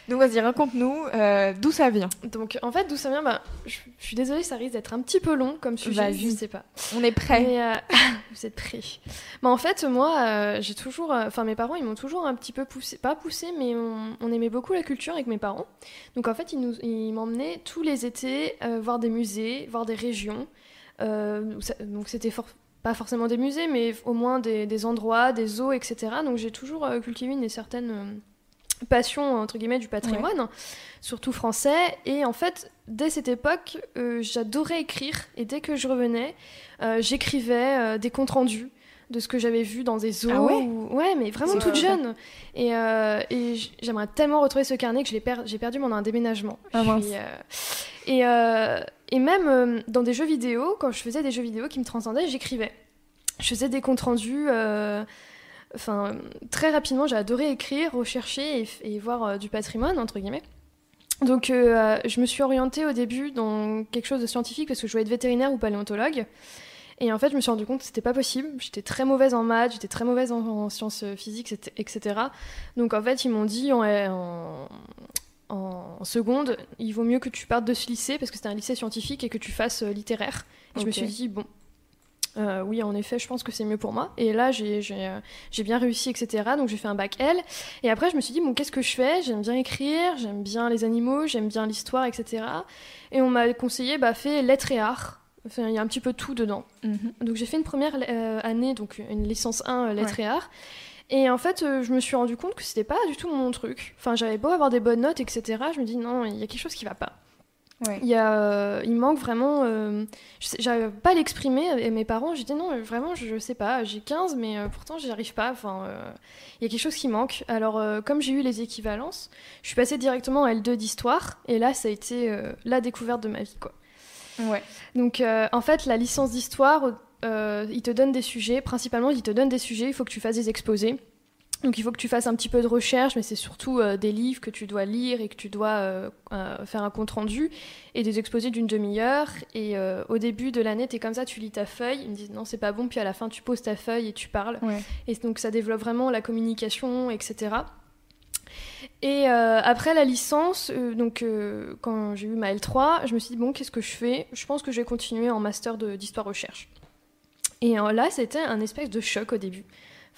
Donc vas-y, raconte-nous euh, d'où ça vient. Donc en fait, d'où ça vient bah, je, je suis désolée, ça risque d'être un petit peu long comme sujet, Vas-y. je sais pas. On est prêt. Mais, euh, vous êtes prêts. Bah, en fait, moi, euh, j'ai toujours. Enfin, mes parents, ils m'ont toujours un petit peu poussé. Pas poussé, mais on, on aimait beaucoup la culture avec mes parents. Donc, en fait, ils, nous, ils m'emmenaient tous les étés voir des musées, voir des régions. Ça- donc, c'était for- pas forcément des musées, mais au moins des, des endroits, des zoos, etc. Donc, j'ai toujours cultivé une certaine. Passion entre guillemets du patrimoine surtout français. Et en fait dès cette époque euh, j'adorais écrire. Et dès que je revenais euh, j'écrivais euh, des comptes rendus de ce que j'avais vu dans des zoos Ah ouais ou- ouais mais vraiment toute jeune. Et, j'aimerais tellement retrouver ce carnet que je l'ai per- j'ai perdu pendant un déménagement. Ah mince. et, et même dans des jeux vidéo quand je faisais des jeux vidéo qui me transcendaient j'écrivais. Je faisais des comptes rendus Enfin, très rapidement, j'ai adoré écrire, rechercher et, voir euh, du patrimoine, entre guillemets. Donc, euh, je me suis orientée au début dans quelque chose de scientifique parce que je voulais être vétérinaire ou paléontologue. Et en fait, je me suis rendu compte que c'était pas possible. J'étais très mauvaise en maths, j'étais très mauvaise en, en sciences euh, physiques, etc-. Donc, en fait, ils m'ont dit en, en, en seconde, il vaut mieux que tu partes de ce lycée parce que c'était un lycée scientifique et que tu fasses euh, littéraire. Et je me suis dit, bon, euh, oui, en effet, je pense que c'est mieux pour moi. Et là, j'ai euh, bien réussi, etc. Donc j'ai fait un bac L. Et après, je me suis dit, bon, qu'est-ce que je fais? J'aime bien écrire, j'aime bien les animaux, j'aime bien l'histoire, etc. Et on m'a conseillé, bah, fais lettres et arts. Enfin, il y a un petit peu tout dedans. Mhm. Donc j'ai fait une première euh, année, donc une licence 1 euh, lettres et arts. Et en fait, euh, je me suis rendu compte que c'était pas du tout mon truc. Enfin, j'avais beau avoir des bonnes notes, etc. Je me dis, non, il y a quelque chose qui va pas. Ouais. Il, y a, euh, il manque vraiment. euh, J'arrive pas à l'exprimer. Et mes parents, j'ai dit non, euh, vraiment, je, je sais pas. J'ai 15, mais euh, pourtant, j'y arrive pas. Enfin, il y a quelque chose qui manque. Alors, comme j'ai eu les équivalences, je suis passée directement à L2 d'histoire. Et là, ça a été la découverte de ma vie, quoi. Ouais. Donc, en fait, la licence d'histoire, il te donne des sujets. Principalement, il te donne des sujets. Il faut que tu fasses des exposés. Donc il faut que tu fasses un petit peu de recherche, mais c'est surtout euh, des livres que tu dois lire et que tu dois euh, euh, faire un compte rendu et des exposés d'une demi-heure. Et au début de l'année, tu es comme ça, tu lis ta feuille, ils me disent non, c'est pas bon, puis à la fin, tu poses ta feuille et tu parles. Ouais. Et donc ça développe vraiment la communication, etc. Et euh, après la licence, euh, donc euh, quand j'ai eu ma L3, je me suis dit bon, qu'est-ce que je fais? Je pense que je vais continuer en master de- d'histoire-recherche. Et là, c'était un espèce de choc au début.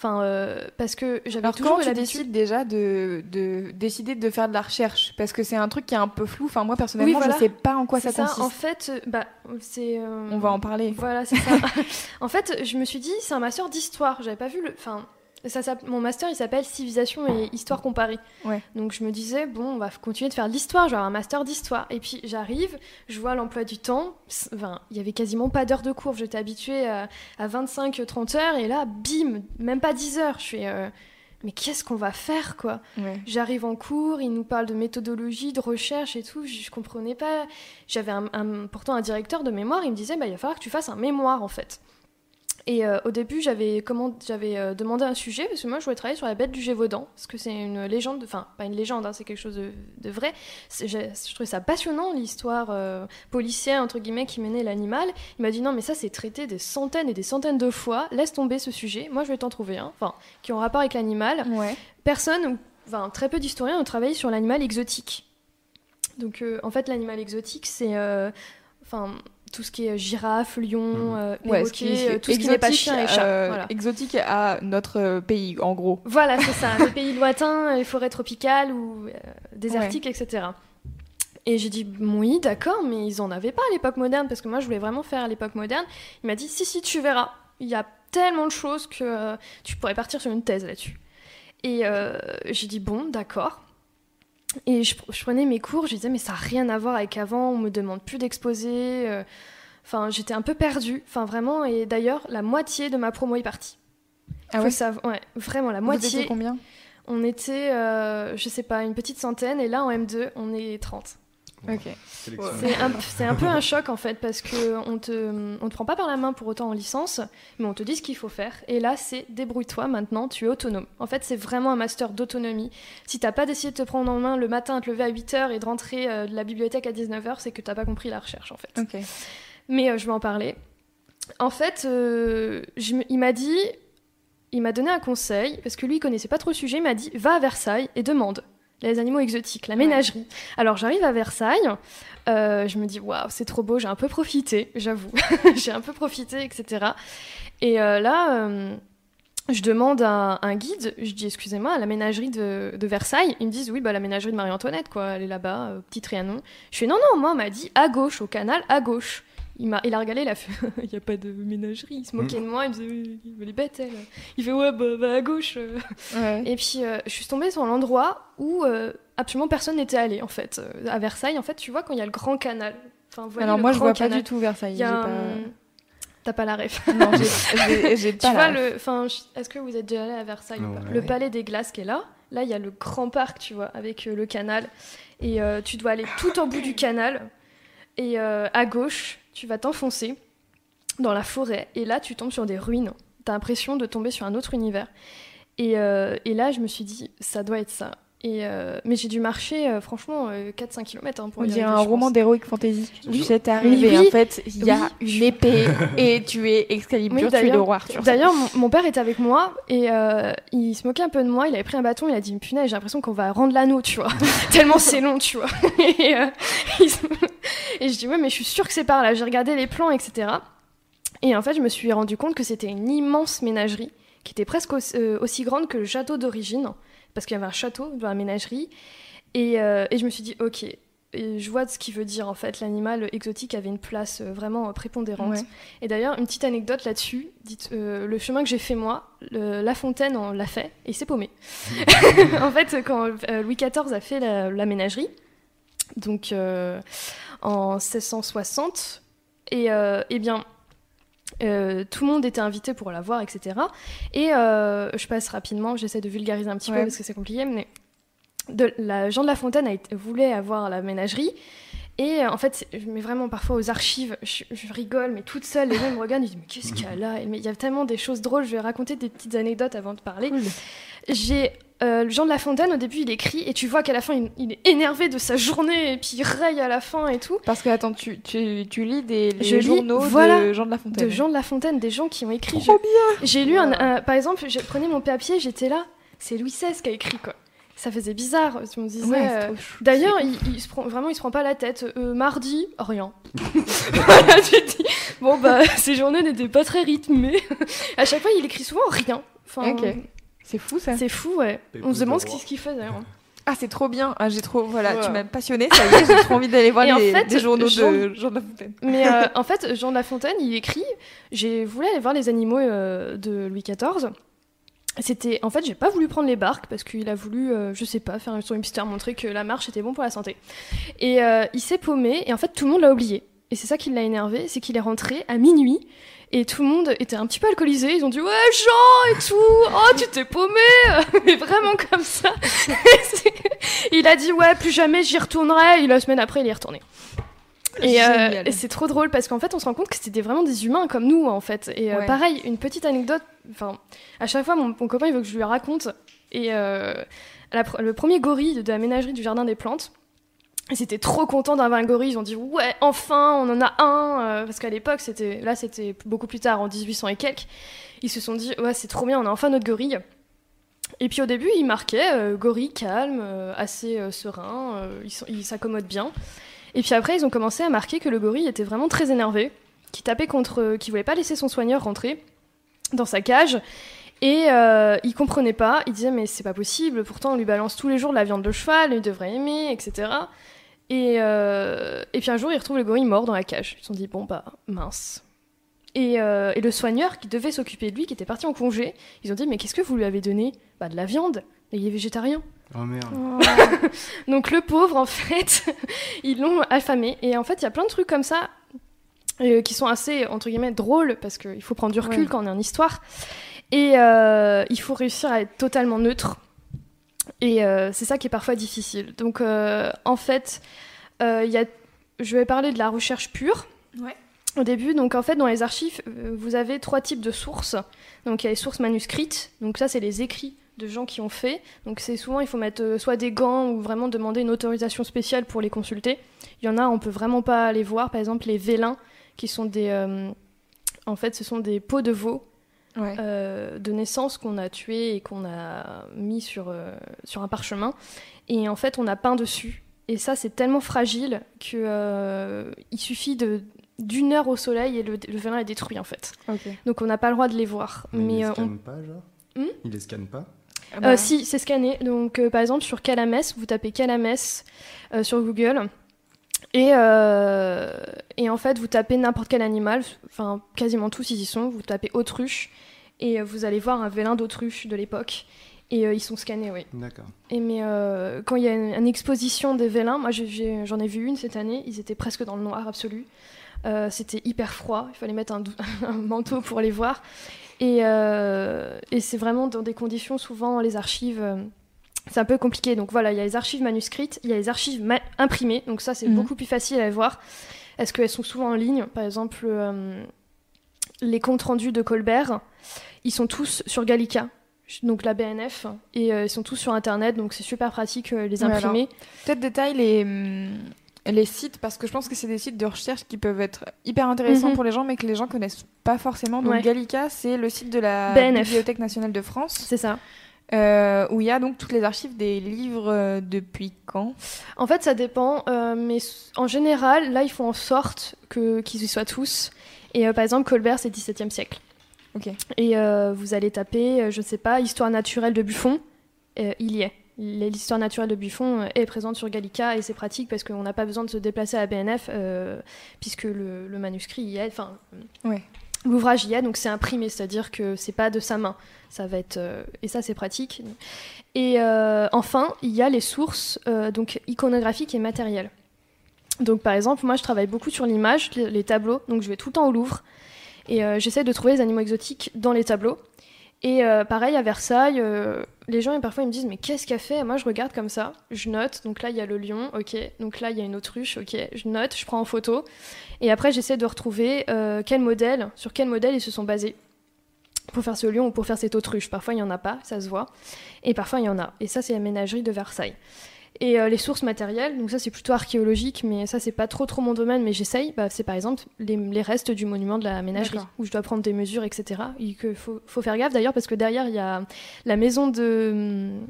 Enfin, euh, parce que j'avais Alors toujours eu tu décides déjà de, de décider de faire de la recherche? Parce que c'est un truc qui est un peu flou. Enfin moi personnellement, voilà. je sais pas en quoi ça consiste. En fait, euh, bah, c'est. euh, On va en parler. Voilà, c'est ça. en fait, je me suis dit, c'est un master d'histoire. J'avais pas vu le. Enfin, ça, mon master, il s'appelle Civilisation et Histoire comparée. Ouais. Donc je me disais, bon, on va continuer de faire de l'histoire. Je vais avoir un master d'histoire. Et puis j'arrive, je vois l'emploi du temps. Enfin, il y avait quasiment pas d'heures de cours. J'étais habituée à, à 25-30 heures. Et là, bim, même pas 10 heures. Je fais. euh, mais qu'est-ce qu'on va faire, quoi? Ouais. J'arrive en cours, il nous parle de méthodologie, de recherche et tout. Je, je comprenais pas. J'avais un, un- pourtant un directeur de mémoire, il me disait bah, il va falloir que tu fasses un mémoire en fait. Et euh, au début, j'avais euh, demandé un sujet parce que moi je voulais travailler sur la bête du Gévaudan parce que c'est une légende, enfin pas une légende, hein, c'est quelque chose de, de vrai. Je trouvais ça passionnant l'histoire euh, policière entre guillemets qui menait l'animal. Il m'a dit non mais ça c'est traité des centaines et des centaines de fois. Laisse tomber ce sujet. Moi je vais t'en trouver un, enfin qui ont rapport avec l'animal Ouais. personne, enfin très peu d'historiens ont travaillé sur l'animal exotique. Donc euh, en fait l'animal exotique c'est enfin tout ce qui est girafe, lion, Mhm. euh, Ouais, ce euh, tout ce qui n'est pas chien et chat. euh, Voilà. Exotique à notre euh, pays, en gros. Voilà, c'est ça, les pays lointains, les forêts tropicales ou euh, désertiques, etc. Et j'ai dit, oui, d'accord, mais ils en avaient pas à l'époque moderne, parce que moi je voulais vraiment faire à l'époque moderne. Il m'a dit, si, si, tu verras, il y a tellement de choses que euh, tu pourrais partir sur une thèse là-dessus. Et euh, j'ai dit, bon, d'accord. Et je, je prenais mes cours, je disais, mais ça n'a rien à voir avec avant, on me demande plus d'exposer. euh. Enfin, j'étais un peu perdue, enfin vraiment, et d'ailleurs, la moitié de ma promo est partie. Ah Faut ouais vraiment, la Vous moitié. étiez combien? On était, euh, je sais pas, une petite centaine, et là en M2, on est 30. Ok. C'est un, c'est un peu un choc en fait, parce que on te, on te prend pas par la main pour autant en licence, mais on te dit ce qu'il faut faire. Et là, c'est débrouille-toi maintenant, tu es autonome. En fait, c'est vraiment un master d'autonomie. Si t'as pas décidé de te prendre en main le matin, de te lever à 8h et de rentrer euh, de la bibliothèque à 19h, c'est que t'as pas compris la recherche en fait. Ok. Mais euh, je vais en parler. En fait, euh, je il m'a dit, il m'a donné un conseil, parce que lui, il connaissait pas trop le sujet, il m'a dit, va à Versailles et demande les animaux exotiques, la ménagerie. Alors j'arrive à Versailles, euh, je me dis, waouh, c'est trop beau, j'ai un peu profité, j'avoue. j'ai un peu profité, etc. Et euh, là... euh, je demande un, un guide, je dis excusez-moi, à la ménagerie de, de Versailles. Ils me disent oui, bah la ménagerie de Marie-Antoinette, quoi, elle est là-bas, petit Trianon. Je fais non, non, moi, on m'a dit à gauche, au canal, à gauche. Il, m'a, il a regardé, il a fait il n'y a pas de ménagerie. Il se moquait de moi, il me disait Oui, elle est bête, elle. Il fait ouais, bah, bah, à gauche. Ouais. Et puis, euh, je suis tombée sur l'endroit où euh, absolument personne n'était allé, en fait. Euh, à Versailles, en fait, tu vois, quand il y a le grand canal. Enfin, voyez Alors moi, je vois canal. pas du tout Versailles. Il y a j'ai un- pas- T'as pas la ref. Non, j'ai- Tu pas vois, la- le, enfin, est-ce que vous êtes déjà allé à Versailles ou pas? Ouais. Le palais des glaces qui est là. Là, il y a le grand parc, tu vois, avec euh, le canal. Et euh, tu dois aller tout au bout du canal. Et euh, à gauche, tu vas t'enfoncer dans la forêt. Et là, tu tombes sur des ruines. T'as l'impression de tomber sur un autre univers. Et, euh, et là, je me suis dit, ça doit être ça. Et euh, mais j'ai dû marcher, euh, franchement, euh, 4-5 km pour On y dirait un je roman d'heroic fantasy. Oui. Tu sais, t'es arrivé, Oui. en fait, il y a Oui. une épée et tu es Excalibur, Oui, tu es le d'ailleurs- roi Arthur. D'ailleurs, mon, mon père était avec moi et euh, il se moquait un peu de moi. Il avait pris un bâton, il a dit Punaise, j'ai l'impression qu'on va rendre l'anneau, tu vois. Tellement c'est long, tu vois. et, euh, se- et je dis Ouais, mais je suis sûre que c'est par là. J'ai regardé les plans, etc. Et en fait, je me suis rendu compte que c'était une immense ménagerie qui était presque aussi, euh, aussi grande que le château d'origine, parce qu'il y avait un château dans la ménagerie. Et, euh, et je me suis dit Ok. Et je vois ce qu'il veut dire en fait. L'animal exotique avait une place euh, vraiment euh, prépondérante. Ouais. Et d'ailleurs, une petite anecdote là-dessus. Dites, euh, le chemin que j'ai fait moi, le- La Fontaine on l'a fait et il s'est paumé. en fait, quand euh, Louis XIV a fait la, la ménagerie, donc en 1660, et eh bien, euh, tout le monde était invité pour la voir, etc. Et euh, je passe rapidement, j'essaie de vulgariser un petit peu parce que c'est compliqué, mais de, la Jean de La Fontaine a été, voulait avoir la ménagerie. Et euh, en fait, mais vraiment parfois aux archives, je, je rigole, mais toute seule, les gens me regardent, ils disent mais qu'est-ce qu'il y a là? Mais il y a tellement des choses drôles. Je vais raconter des petites anecdotes avant de parler. J'ai euh, Jean de La Fontaine au début, il écrit et tu vois qu'à la fin, il, il est énervé de sa journée et puis il raille à la fin et tout. Parce que, attends, tu, tu, tu lis des les Je lis, journaux voilà, de Jean de La Fontaine. De Jean de La Fontaine, des gens qui ont écrit. Trop Je- J'ai lu un, un- par exemple, je prenais mon papier, j'étais là, c'est Louis XVI qui a écrit quoi. Ça faisait bizarre. Je me disais. Ouais, euh. D'ailleurs, il, il se prend, vraiment, il se prend pas la tête. Euh, mardi, rien. Voilà, tu te dis, bon, bah, ces journées n'étaient pas très rythmées. à chaque fois, il écrit souvent rien. Enfin, Ok. C'est fou ça. C'est fou, ouais. On se demande de ce qu'il fait d'ailleurs. Ah, c'est trop bien. Ah, j'ai trop. Voilà, tu m'as passionné. Ça y est, j'ai trop envie d'aller voir en les, fait, les journaux Jean- de Jean de La Fontaine. Mais euh, en fait, Jean de La Fontaine, il écrit J'ai voulu aller voir les animaux euh, de Louis XIV. C'était en fait, j'ai pas voulu prendre les barques parce qu'il a voulu, euh, je sais pas, faire son hipster, montrer que la marche était bon pour la santé. Et euh, il s'est paumé et en fait tout le monde l'a oublié. Et c'est ça qui l'a énervé, c'est qu'il est rentré à minuit et tout le monde était un petit peu alcoolisé. Ils ont dit ouais Jean et tout, oh tu t'es paumé, mais vraiment comme ça. Il a dit ouais plus jamais j'y retournerai. Et la semaine après il est retourné. Et, euh, et c'est trop drôle parce qu'en fait, on se rend compte que c'était vraiment des humains comme nous, en fait. Et euh, pareil, une petite anecdote. Enfin, à chaque fois, mon, mon copain il veut que je lui raconte. Et euh, la le premier gorille de, de la ménagerie du jardin des plantes. Ils étaient trop contents d'avoir un gorille. Ils ont dit ouais, enfin, on en a un. Parce qu'à l'époque, c'était là, c'était beaucoup plus tard, en 1800 et quelques. Ils se sont dit ouais, c'est trop bien, on a enfin notre gorille. Et puis au début, il marquait euh, gorille calme, euh, assez euh, serein, il s'accommode bien. Et puis après, ils ont commencé à marquer que le gorille était vraiment très énervé, qui tapait contre, qui voulait pas laisser son soigneur rentrer dans sa cage. Et euh, il comprenait pas, il disait mais c'est pas possible, pourtant on lui balance tous les jours de la viande de cheval, il devrait aimer, etc. Et, euh, et puis un jour, ils retrouvent le gorille mort dans la cage. Ils se sont dit bon bah mince. Et, euh, et le soigneur qui devait s'occuper de lui, qui était parti en congé, ils ont dit mais qu'est-ce que vous lui avez donné? Bah de la viande, il est végétarien. Oh merde. Donc le pauvre, en fait, ils l'ont affamé. Et en fait, il y a plein de trucs comme ça euh, qui sont assez, entre guillemets, drôles, parce qu'il faut prendre du recul Ouais. quand on est en histoire. Et euh, il faut réussir à être totalement neutre. Et euh, c'est ça qui est parfois difficile. Donc, euh, en fait, euh, il y a... je vais parler de la recherche pure. Ouais. Au début, donc en fait, dans les archives, euh, vous avez trois types de sources. Donc, il y a les sources manuscrites. Donc, ça, c'est les écrits de gens qui ont fait. Donc, c'est souvent, il faut mettre euh, soit des gants ou vraiment demander une autorisation spéciale pour les consulter. Il y en a, on peut vraiment pas les voir. Par exemple, les vélins, qui sont des. euh, en fait, ce sont des peaux de veau Ouais. euh, de naissance qu'on a tué et qu'on a mis sur, euh, sur un parchemin. Et en fait, on a peint dessus. Et ça, c'est tellement fragile que euh, il suffit de d'une heure au soleil et le, le vélin est détruit en fait. Donc on n'a pas le droit de les voir. Mais, Mais il les euh, on- scanne pas, genre? Hmm? Il les scanne pas? Ah bah, euh, si, c'est scanné. Donc, euh, par exemple, sur Calamès, vous tapez Calamès euh, sur Google. Et, euh, et en fait, vous tapez n'importe quel animal, enfin, quasiment tous ils y sont. Vous tapez autruche et vous allez voir un vélin d'autruche de l'époque. Et euh, ils sont scannés, oui. D'accord. Et mais euh, quand il y a une, une exposition des vélins, moi j'en ai, vu une cette année, ils étaient presque dans le noir absolu. Euh, C'était hyper froid, il fallait mettre un, dou- un manteau pour les voir. Et, euh, et c'est vraiment dans des conditions, souvent les archives, euh, c'est un peu compliqué. Donc voilà, il y a les archives manuscrites, il y a les archives imprimées, donc ça c'est Mhm. beaucoup plus facile à voir. Est-ce qu'elles sont souvent en ligne? Par exemple, euh, les comptes rendus de Colbert, ils sont tous sur Gallica, donc la BNF, et euh, ils sont tous sur Internet, donc c'est super pratique euh, les Ouais, imprimer. Peut-être détail les, hum, les sites, parce que je pense que c'est des sites de recherche qui peuvent être hyper intéressants Mhm. pour les gens, mais que les gens connaissent pas forcément. Donc Ouais. Gallica, c'est le site de la BNF. Bibliothèque nationale de France, C'est ça. euh, où il y a donc toutes les archives des livres euh, depuis quand? En fait, ça dépend, euh, mais en général, là, ils font en sorte que qu'ils y soient tous. Et par exemple, Colbert, c'est 17e siècle. Ok. Et vous allez taper, je sais pas, Histoire naturelle de Buffon, il y est. L'histoire naturelle de Buffon euh, est présente sur Gallica et c'est pratique parce qu'on n'a pas besoin de se déplacer à la BNF euh, puisque le, le manuscrit y est, enfin Ouais. l'ouvrage y est, donc c'est imprimé, c'est-à-dire que c'est pas de sa main. Ça va être euh, et ça c'est pratique. Et euh, enfin, il y a les sources euh, donc iconographiques et matérielles. Donc par exemple, moi je travaille beaucoup sur l'image, les, les tableaux, donc je vais tout le temps au Louvre et euh, j'essaie de trouver les animaux exotiques dans les tableaux. Et euh, pareil, à Versailles, euh, les gens, parfois, ils me disent Mais qu'est-ce qu'elle fait? Moi, je regarde comme ça, je note. Donc là, il y a le lion, ok. Donc là, il y a une autruche, ok. Je note, je prends en photo. Et après, j'essaie de retrouver euh, quel modèle, sur quel modèle ils se sont basés pour faire ce lion ou pour faire cette autruche. Parfois, il n'y en a pas, ça se voit. Et parfois, il y en a. Et ça, c'est la ménagerie de Versailles. Et euh, les sources matérielles, donc ça c'est plutôt archéologique, mais ça c'est pas trop trop mon domaine, mais j'essaye. Bah, c'est par exemple les, les restes du monument de la ménagerie, où je dois prendre des mesures, etc. Et que faut, faut faire gaffe d'ailleurs parce que derrière il y a la maison de hum,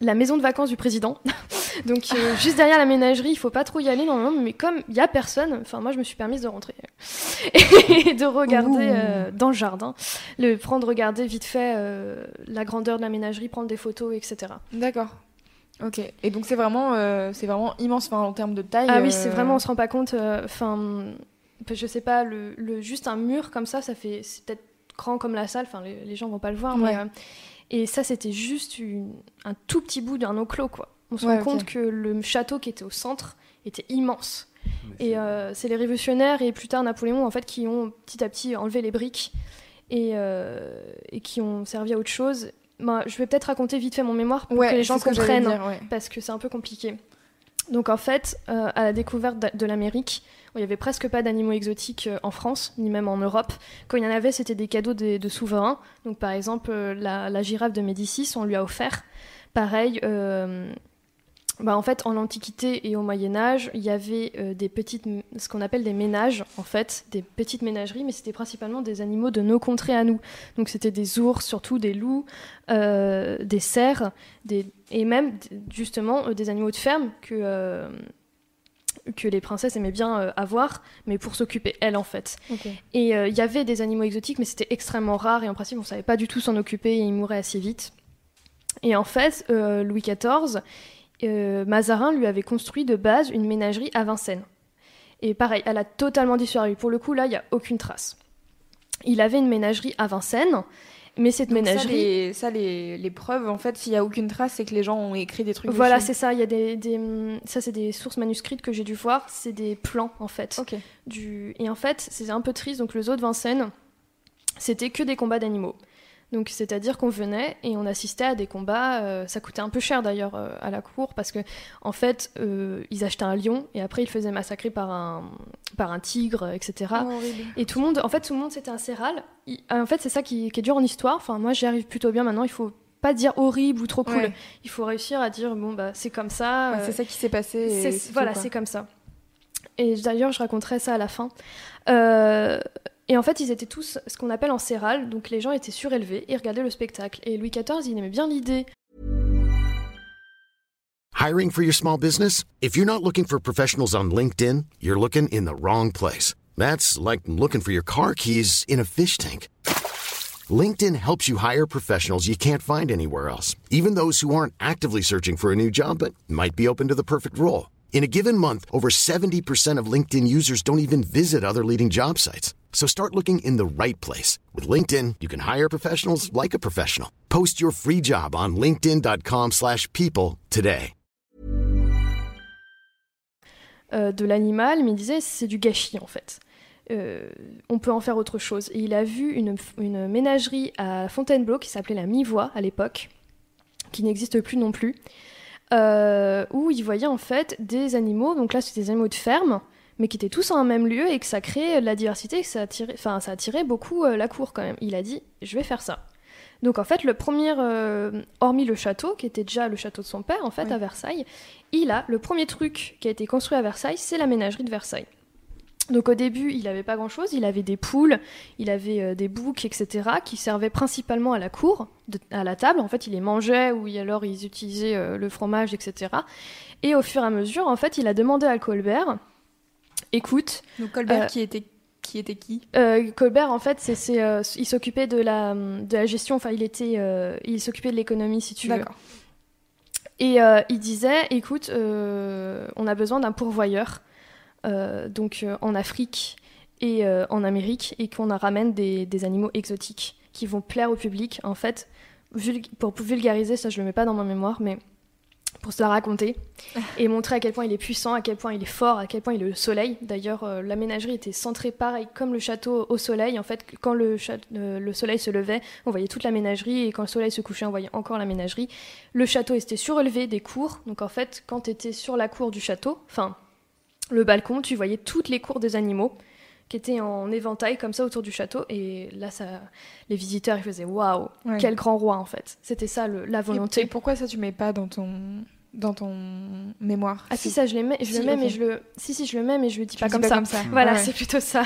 la maison de vacances du président. donc euh, juste derrière la ménagerie, il faut pas trop y aller normalement, mais comme il y a personne, enfin moi je me suis permise de rentrer et de regarder euh, dans le jardin, le prendre regarder vite fait euh, la grandeur de la ménagerie, prendre des photos, etc. D'accord. Ok. Et donc c'est vraiment, euh, c'est vraiment immense enfin, en termes de taille. Ah oui, euh, c'est vraiment, on se rend pas compte. Enfin, je sais pas, le, le- juste un mur comme ça, ça fait, c'est peut-être grand comme la salle. Enfin, les, les gens vont pas le voir, Ouais. euh, et ça, c'était juste une- un tout petit bout d'un enclos, quoi. On se Ouais, rend compte que le château qui était au centre était immense. Mais Et euh, c'est les révolutionnaires et plus tard Napoléon en fait qui ont petit à petit enlevé les briques et, euh, et qui ont servi à autre chose. Ben, je vais peut-être raconter vite fait mon mémoire pour Ouais, que les gens comprennent dire, ouais. parce que c'est un peu compliqué. Donc en fait, euh, à la découverte de- l'Amérique, il n'y avait presque pas d'animaux exotiques euh, en France, ni même en Europe. Quand il y en avait, c'était des cadeaux de souverains. Donc par exemple, euh, la, la girafe de Médicis, on lui a offert. Pareil, euh, bah, en fait, en Antiquité et au Moyen Âge, il y avait euh, des petites, ce qu'on appelle des ménages, en fait, des petites ménageries, mais c'était principalement des animaux de nos contrées à nous. Donc c'était des ours, surtout des loups, euh, des cerfs, des, et même justement euh, des animaux de ferme que, que les princesses aimaient bien euh, avoir, mais pour s'occuper elles en fait. Et euh, il y avait des animaux exotiques, mais c'était extrêmement rare et en principe on savait pas du tout s'en occuper et ils mouraient assez vite. Et en fait, euh, Louis XIV, euh, Mazarin lui avait construit de base une ménagerie à Vincennes. Et pareil, elle a totalement disparu. Pour le coup, là, il n'y a aucune trace. Il avait une ménagerie à Vincennes, mais cette Donc ça, ménagerie. les, ça, les, les preuves, en fait, s'il y a aucune trace, c'est que les gens ont écrit des trucs. Voilà, c'est ça. Il y a des, des- ça, c'est des sources manuscrites que j'ai dû voir. C'est des plans en fait. Du... Et en fait, c'est un peu triste. Donc le zoo de Vincennes, c'était que des combats d'animaux. Donc c'est-à-dire qu'on venait et on assistait à des combats. euh, ça coûtait un peu cher d'ailleurs euh, à la cour parce que en fait, euh, ils achetaient un lion et après ils le faisaient massacrer par un par un tigre, etc. Oh. Et tout le monde, en fait, tout le monde c'était un séral. Il- En fait, c'est ça qui, qui est dur en histoire. Enfin, moi, j'y arrive plutôt bien maintenant. Il faut pas dire horrible ou trop cool. Ouais. Il faut réussir à dire bon bah c'est comme ça. Ouais, c'est ça qui s'est passé. voilà, c'est comme ça. Et d'ailleurs, je raconterai ça à la fin. Euh, et en fait, ils étaient tous ce qu'on appelle en séral, donc les gens étaient surélevés et regardaient le spectacle. Et Louis XIV, il aimait bien l'idée Hiring for your small business? If you're not looking for professionals on LinkedIn, you're looking in the wrong place. That's like looking for your car keys in a fish tank. LinkedIn helps you hire professionals you can't find anywhere else, even those who aren't actively searching for a new job but might be open to the perfect role. In a given month, over 70% of LinkedIn users don't even visit other leading job sites. So start looking in the right place. With LinkedIn, you can hire professionals like a professional. Post your free job on linkedin.com/people slash people today. euh, de l'animal, mais il disait c'est du gâchis en fait. Euh, on peut en faire autre chose. Et il a vu une, une ménagerie à Fontainebleau qui s'appelait la Mi-Voix à l'époque, qui n'existe plus non plus, euh, où il voyait en fait des animaux, donc là c'était des animaux de ferme, mais qui étaient tous en un même lieu et que ça créait de la diversité, et que ça attirait, enfin, ça attirait beaucoup euh, la cour quand même. Il a dit je vais faire ça. Donc en fait, le premier, euh, hormis le château, qui était déjà le château de son père en fait Oui. à Versailles, il a le premier truc qui a été construit à Versailles, c'est la ménagerie de Versailles. Donc au début, il n'avait pas grand-chose, il avait des poules, il avait euh, des boucs, etc., qui servaient principalement à la cour, de- à la table. En fait, il les mangeait ou alors ils utilisaient euh, le fromage, etc. Et au fur et à mesure, en fait, il a demandé à Colbert, écoute, Donc Colbert, Euh, qui était qui était qui? Euh, Colbert, en fait, c'est, c'est, euh, il s'occupait de la, de la gestion, enfin, il était, euh, il s'occupait de l'économie, si tu veux. D'accord. Et euh, il disait, écoute, on a besoin d'un pourvoyeur, donc euh, en Afrique et euh, en Amérique, et qu'on ramène des, des animaux exotiques qui vont plaire au public. En fait, pour vulgariser, ça je le mets pas dans ma mémoire, mais pour se la raconter et montrer à quel point il est puissant, à quel point il est fort, à quel point il est le soleil. D'ailleurs, euh, la ménagerie était centrée pareil comme le château au soleil. En fait, quand le, euh, le soleil se levait, on voyait toute la ménagerie et quand le soleil se couchait, on voyait encore la ménagerie. Le château était surélevé des cours. Donc en fait, quand tu étais sur la cour du château, enfin le balcon, tu voyais toutes les cours des animaux qui étaient en éventail comme ça autour du château. Et là, ça, les visiteurs, ils faisaient waouh, Ouais. quel grand roi en fait. C'était ça le- la volonté. Et pourquoi ça tu mets pas dans ton dans ton mémoire? Ah si, ça je les mets, je Si, le mets mais je le si si je le mets mais je le dis pas le comme dis ça. comme ça. Voilà, Ouais. c'est plutôt ça.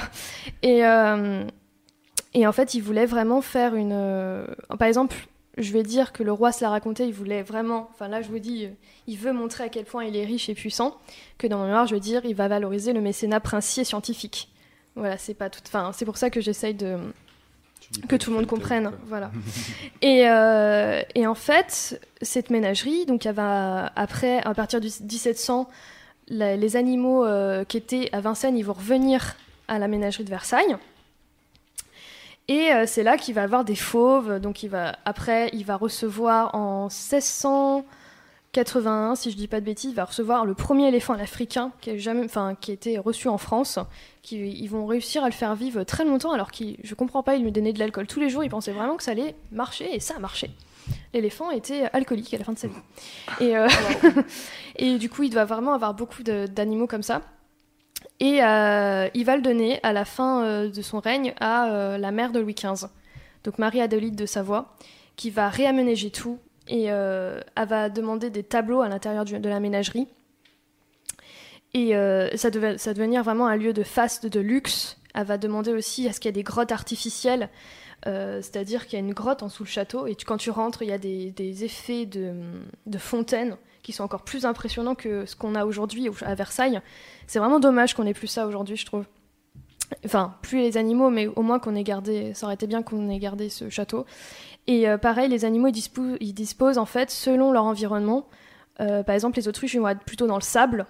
Et euh, et en fait, il voulait vraiment faire une euh, par exemple, je vais dire que le roi se l'a raconté, il voulait vraiment enfin là je vous dis il veut montrer à quel point il est riche et puissant que dans mon mémoire, je veux dire, il va valoriser le mécénat princier scientifique. Voilà, c'est pas tout enfin, c'est pour ça que j'essaye de que tout le monde comprenne. Voilà. et, euh, et en fait, cette ménagerie, donc après, à partir du 1700, la- les animaux euh, qui étaient à Vincennes, ils vont revenir à la ménagerie de Versailles. Et euh, c'est là qu'il va avoir des fauves. Donc après, il va recevoir en 1681, si je dis pas de bêtises, il va recevoir le premier éléphant africain qui a jamais, enfin, qui a été reçu en France. Ils vont réussir à le faire vivre très longtemps, alors qu'il, je comprends pas, il lui donnait de l'alcool tous les jours. Il pensait vraiment que ça allait marcher, et ça a marché. L'éléphant était alcoolique à la fin de sa vie. Et, euh, du coup, il doit vraiment avoir beaucoup d'animaux comme ça. Et euh, il va le donner à la fin euh, de son règne à euh, la mère de Louis XV, donc Marie-Adélaïde de Savoie, qui va réaménager tout et elle va demander des tableaux à l'intérieur de la ménagerie. Et ça, devait, ça devenir vraiment un lieu de faste, de luxe. Elle va demander aussi à ce qu'il y ait des grottes artificielles, c'est-à-dire qu'il y a une grotte en dessous le château et quand tu rentres, il y a des, des effets de, de fontaines qui sont encore plus impressionnants que ce qu'on a aujourd'hui au- à Versailles. C'est vraiment dommage qu'on ait plus ça aujourd'hui, je trouve. Enfin, plus les animaux, mais au moins qu'on ait gardé. Ça aurait été bien qu'on ait gardé ce château. Et euh, pareil, les animaux, ils disposent, ils disposent en fait selon leur environnement. Euh, par exemple, les autruches, ils vont être plutôt dans le sable,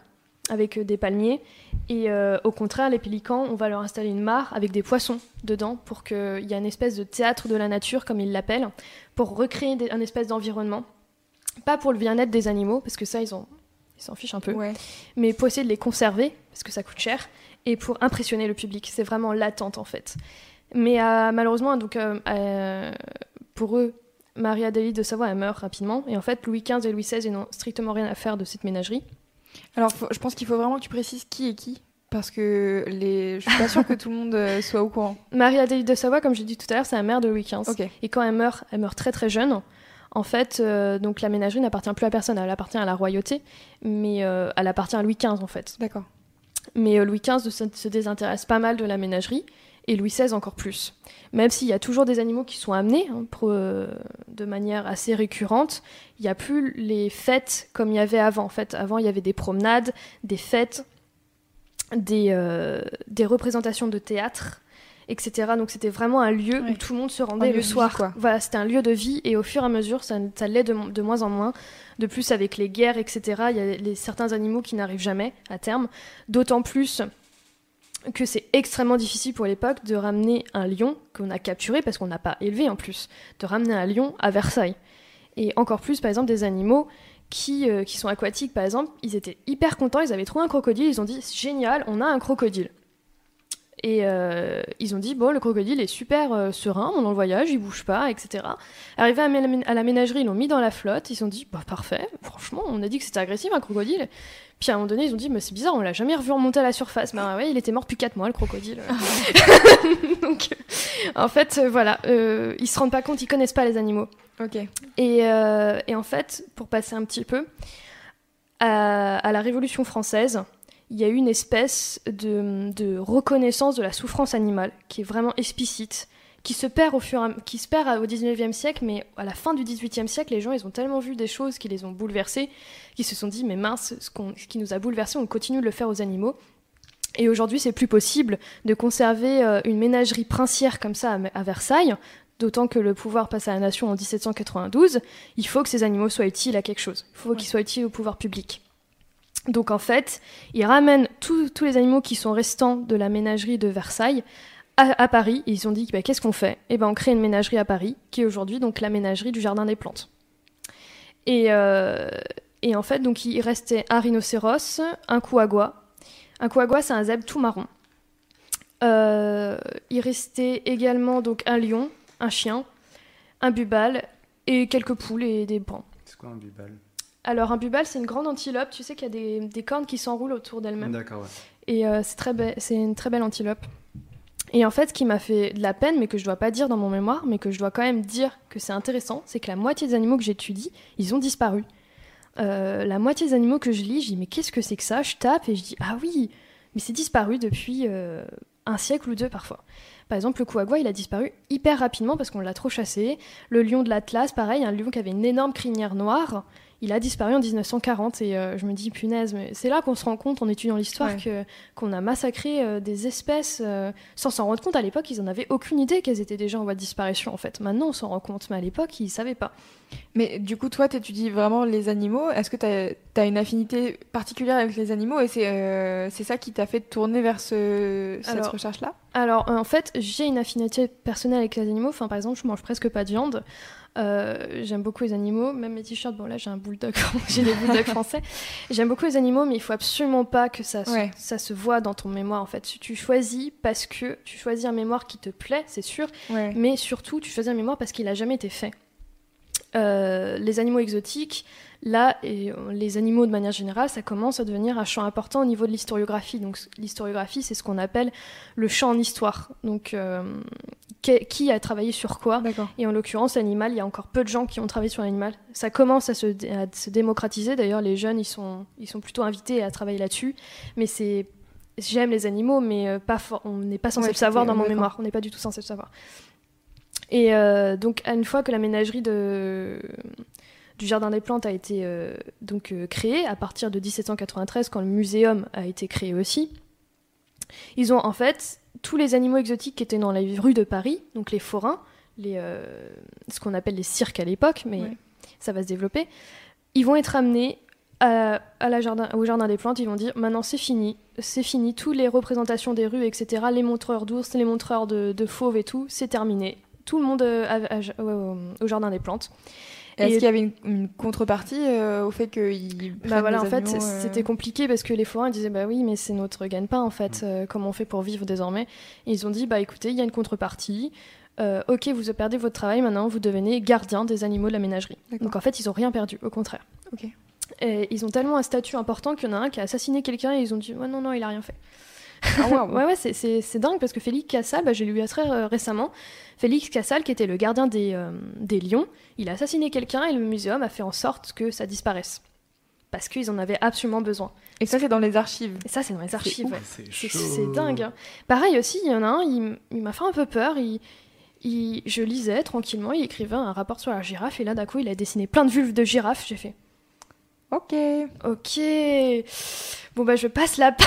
avec euh, des palmiers. Et au contraire, les pélicans, on va leur installer une mare avec des poissons dedans pour qu'il y ait une espèce de théâtre de la nature, comme ils l'appellent, pour recréer un espèce d'environnement. Pas pour le bien-être des animaux, parce que ça, ils ont- ils s'en fichent un peu Ouais. mais pour essayer de les conserver, parce que ça coûte cher, et pour impressionner le public. C'est vraiment l'attente en fait. Mais euh, malheureusement, donc, euh, euh, pour eux, Marie-Adélie de Savoie, elle meurt rapidement, et en fait, Louis XV et Louis XVI ils n'ont strictement rien à faire de cette ménagerie. Alors, faut- je pense qu'il faut vraiment que tu précises qui est qui. Parce que les... je suis pas sûre que tout le monde soit au courant. Marie-Adélie de Savoie, comme j'ai dit tout à l'heure, c'est la mère de Louis XV. Et quand elle meurt, elle meurt très très jeune. En fait, euh, donc la ménagerie n'appartient plus à personne, elle appartient à la royauté, mais euh, elle appartient à Louis XV en fait. D'accord. Mais euh, Louis XV se, se désintéresse pas mal de la ménagerie, et Louis XVI encore plus. Même s'il y a toujours des animaux qui sont amenés hein, pour, de manière assez récurrente, il n'y a plus les fêtes comme il y avait avant. En fait, avant, il y avait des promenades, des fêtes, des, des représentations de théâtre, etc. Donc c'était vraiment un lieu Ouais. où tout le monde se rendait le vie, soir. quoi. Voilà, c'était un lieu de vie, et au fur et à mesure, ça, ça l'est de, de moins en moins. De plus, avec les guerres, etc., il y a les, certains animaux qui n'arrivent jamais à terme. D'autant plus que c'est extrêmement difficile pour l'époque de ramener un lion qu'on a capturé, parce qu'on n'a pas élevé en plus, de ramener un lion à Versailles. Et encore plus, par exemple, des animaux qui, euh, qui sont aquatiques, par exemple, ils étaient hyper contents, ils avaient trouvé un crocodile, ils ont dit génial, on a un crocodile. Et euh, ils ont dit bon, le crocodile est super euh, serein pendant le voyage, il bouge pas, etc. Arrivé à, la mé- à la ménagerie, ils l'ont mis dans la flotte, ils ont dit bah parfait, franchement, on a dit que c'était agressif un crocodile. Puis à un moment donné, ils ont dit mais c'est bizarre, on l'a jamais revu remonter à la surface. Bah ouais, il était mort depuis 4 mois le crocodile. Donc en fait, euh, voilà, euh, ils se rendent pas compte, ils connaissent pas les animaux. Ok. Et, et en fait, pour passer un petit peu, à, à la Révolution française, il y a eu une espèce de, de reconnaissance de la souffrance animale qui est vraiment explicite, qui se perd au fur et à, qui se perd au 19e siècle, mais à la fin du 18e siècle, les gens ils ont tellement vu des choses qui les ont bouleversés, qu'ils se sont dit mais mince, ce, qui nous a bouleversés, on continue de le faire aux animaux. Et aujourd'hui, c'est plus possible de conserver euh, une ménagerie princière comme ça à, à Versailles, d'autant que le pouvoir passe à la nation en 1792. Il faut que ces animaux soient utiles à quelque chose. Il faut qu'ils soient utiles au pouvoir public. Donc en fait, ils ramènent tous les animaux qui sont restants de la ménagerie de Versailles à, Paris. Et ils ont dit bah, qu'est-ce qu'on fait? Eh ben on crée une ménagerie à Paris, qui est aujourd'hui donc la ménagerie du Jardin des Plantes. Et, euh, en fait, donc il restait un rhinocéros, un couagua. Un couagua, c'est un zèbre tout marron. Euh, il restait également donc un lion, un chien, un bubal et quelques poules et des brancs. C'est quoi un bubal? Alors un bubal, c'est une grande antilope. Tu sais qu'il y a des, des cornes qui s'enroulent autour d'elle-même. D'accord, ouais. Et euh, c'est très be- c'est une très belle antilope. Et en fait, ce qui m'a fait de la peine, mais que je dois pas dire dans mon mémoire, mais que je dois quand même dire que c'est intéressant, c'est que la moitié des animaux que j'étudie, ils ont disparu. Euh, la moitié des animaux que je lis, je dis mais qu'est-ce que c'est que ça? Je tape et je dis ah oui, mais c'est disparu depuis euh, un siècle ou deux parfois. Par exemple, le couagua, il a disparu hyper rapidement parce qu'on l'a trop chassé. Le lion de l'Atlas, pareil, un lion qui avait une énorme crinière noire, il a disparu en 1940 et euh, je me dis punaise, mais c'est là qu'on se rend compte en étudiant l'histoire Ouais. que qu'on a massacré euh, des espèces euh, sans s'en rendre compte. À l'époque, ils en avaient aucune idée qu'elles étaient déjà en voie de disparition en fait. Maintenant, on s'en rend compte, mais à l'époque, ils savaient pas. Mais du coup, toi, tu étudies vraiment les animaux. Est-ce que tu as, une affinité particulière avec les animaux et c'est c'est ça qui t'a fait tourner vers ce, cette Alors, recherche-là? Alors, en fait, j'ai une affinité personnelle avec les animaux. Enfin, par exemple, je mange presque pas de viande. Euh, j'aime beaucoup les animaux, même mes t-shirts. Bon, là, j'ai un bulldog, j'ai des bulldogs français. J'aime beaucoup les animaux, mais il faut absolument pas que ça, se- Ouais. ça se voit dans ton mémoire. En fait, tu, tu choisis parce que tu choisis un mémoire qui te plaît, c'est sûr, Ouais. mais surtout, tu choisis un mémoire parce qu'il a jamais été fait. Euh, les animaux exotiques, là, et euh, les animaux de manière générale, ça commence à devenir un champ important au niveau de l'historiographie. Donc, l'historiographie, c'est ce qu'on appelle le champ en histoire. Donc, euh, qui- a travaillé sur quoi et en l'occurrence, l'animal, il y a encore peu de gens qui ont travaillé sur l'animal. Ça commence à se, dé- à se démocratiser. D'ailleurs, les jeunes, ils sont, ils sont plutôt invités à travailler là-dessus. Mais c'est. J'aime les animaux, mais euh, pas on n'est pas censé Ouais, le savoir dans mon mémoire. On n'est pas du tout censé le savoir. Et euh, donc, à une fois que la ménagerie de, du Jardin des Plantes a été euh, donc, euh, créée, à partir de 1793, quand le muséum a été créé aussi, ils ont en fait tous les animaux exotiques qui étaient dans les rues de Paris, donc les forains, les, euh, ce qu'on appelle les cirques à l'époque, mais Ouais. ça va se développer, ils vont être amenés à, à la jardin, au jardin des plantes, ils vont dire maintenant c'est fini, c'est fini, toutes les représentations des rues, etc., les montreurs d'ours, les montreurs de, de fauves et tout, c'est terminé. Tout le monde à- à- au, au jardin des plantes. Est-ce qu'il y avait une, une contrepartie euh, au fait qu'ils Bah voilà, en fait, euh, c'était compliqué parce que les forains disaient bah oui, mais c'est notre gagne-pain en Mm. fait. euh, comment on fait pour vivre désormais? Et ils ont dit bah écoutez, il y a une contrepartie. Ok, vous perdez votre travail maintenant, vous devenez gardien des animaux de la ménagerie. Donc en fait, ils ont rien perdu, au contraire. Ok. Et ils ont tellement un statut important qu'il y en a un qui a assassiné quelqu'un et ils ont dit ouais non non, il a rien fait. Ah. Ouais, ouais, c'est- c'est c'est dingue parce que Félix Cassal, bah, j'ai lu très euh, récemment, Félix Cassal, qui était le gardien des, euh, des lions, il a assassiné quelqu'un et le muséum a fait en sorte que ça disparaisse. Parce qu'ils en avaient absolument besoin. Et ça, c'est dans les archives. Et ça, c'est dans les archives. ouais. C'est dingue. hein. Pareil aussi, il y en a un, il, il m'a fait un peu peur. Il, il- je lisais tranquillement, il écrivait un rapport sur la girafe et là, d'un coup, il a dessiné plein de vulves de girafes. J'ai fait Ok. Ok. Bon, bah, je passe la page.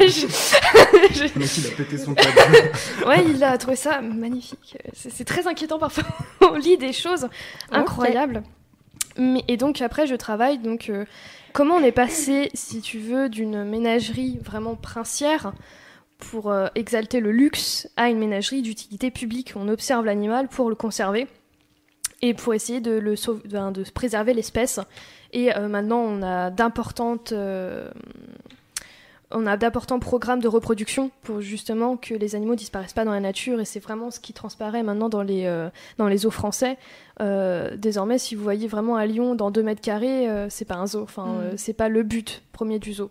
Je- Le mec, il a pété son câble. Ouais, il a trouvé ça magnifique. C'est c'est très inquiétant parfois. On lit des choses incroyables. Mais, et donc après, je travaille. Donc, euh, comment on est passé, si tu veux, d'une ménagerie vraiment princière pour euh, exalter le luxe à une ménagerie d'utilité publique? On observe l'animal pour le conserver et pour essayer de, le sauve- ben, de préserver l'espèce. Et euh, maintenant, on a d'importantes euh, on a d'importants programmes de reproduction pour justement que les animaux disparaissent pas dans la nature et c'est vraiment ce qui transparaît maintenant dans les, euh, dans les zoos français. Euh, désormais, si vous voyez vraiment un lion dans 2 mètres carrés, c'est pas un zoo, enfin, Mm. c'est pas le but premier du zoo.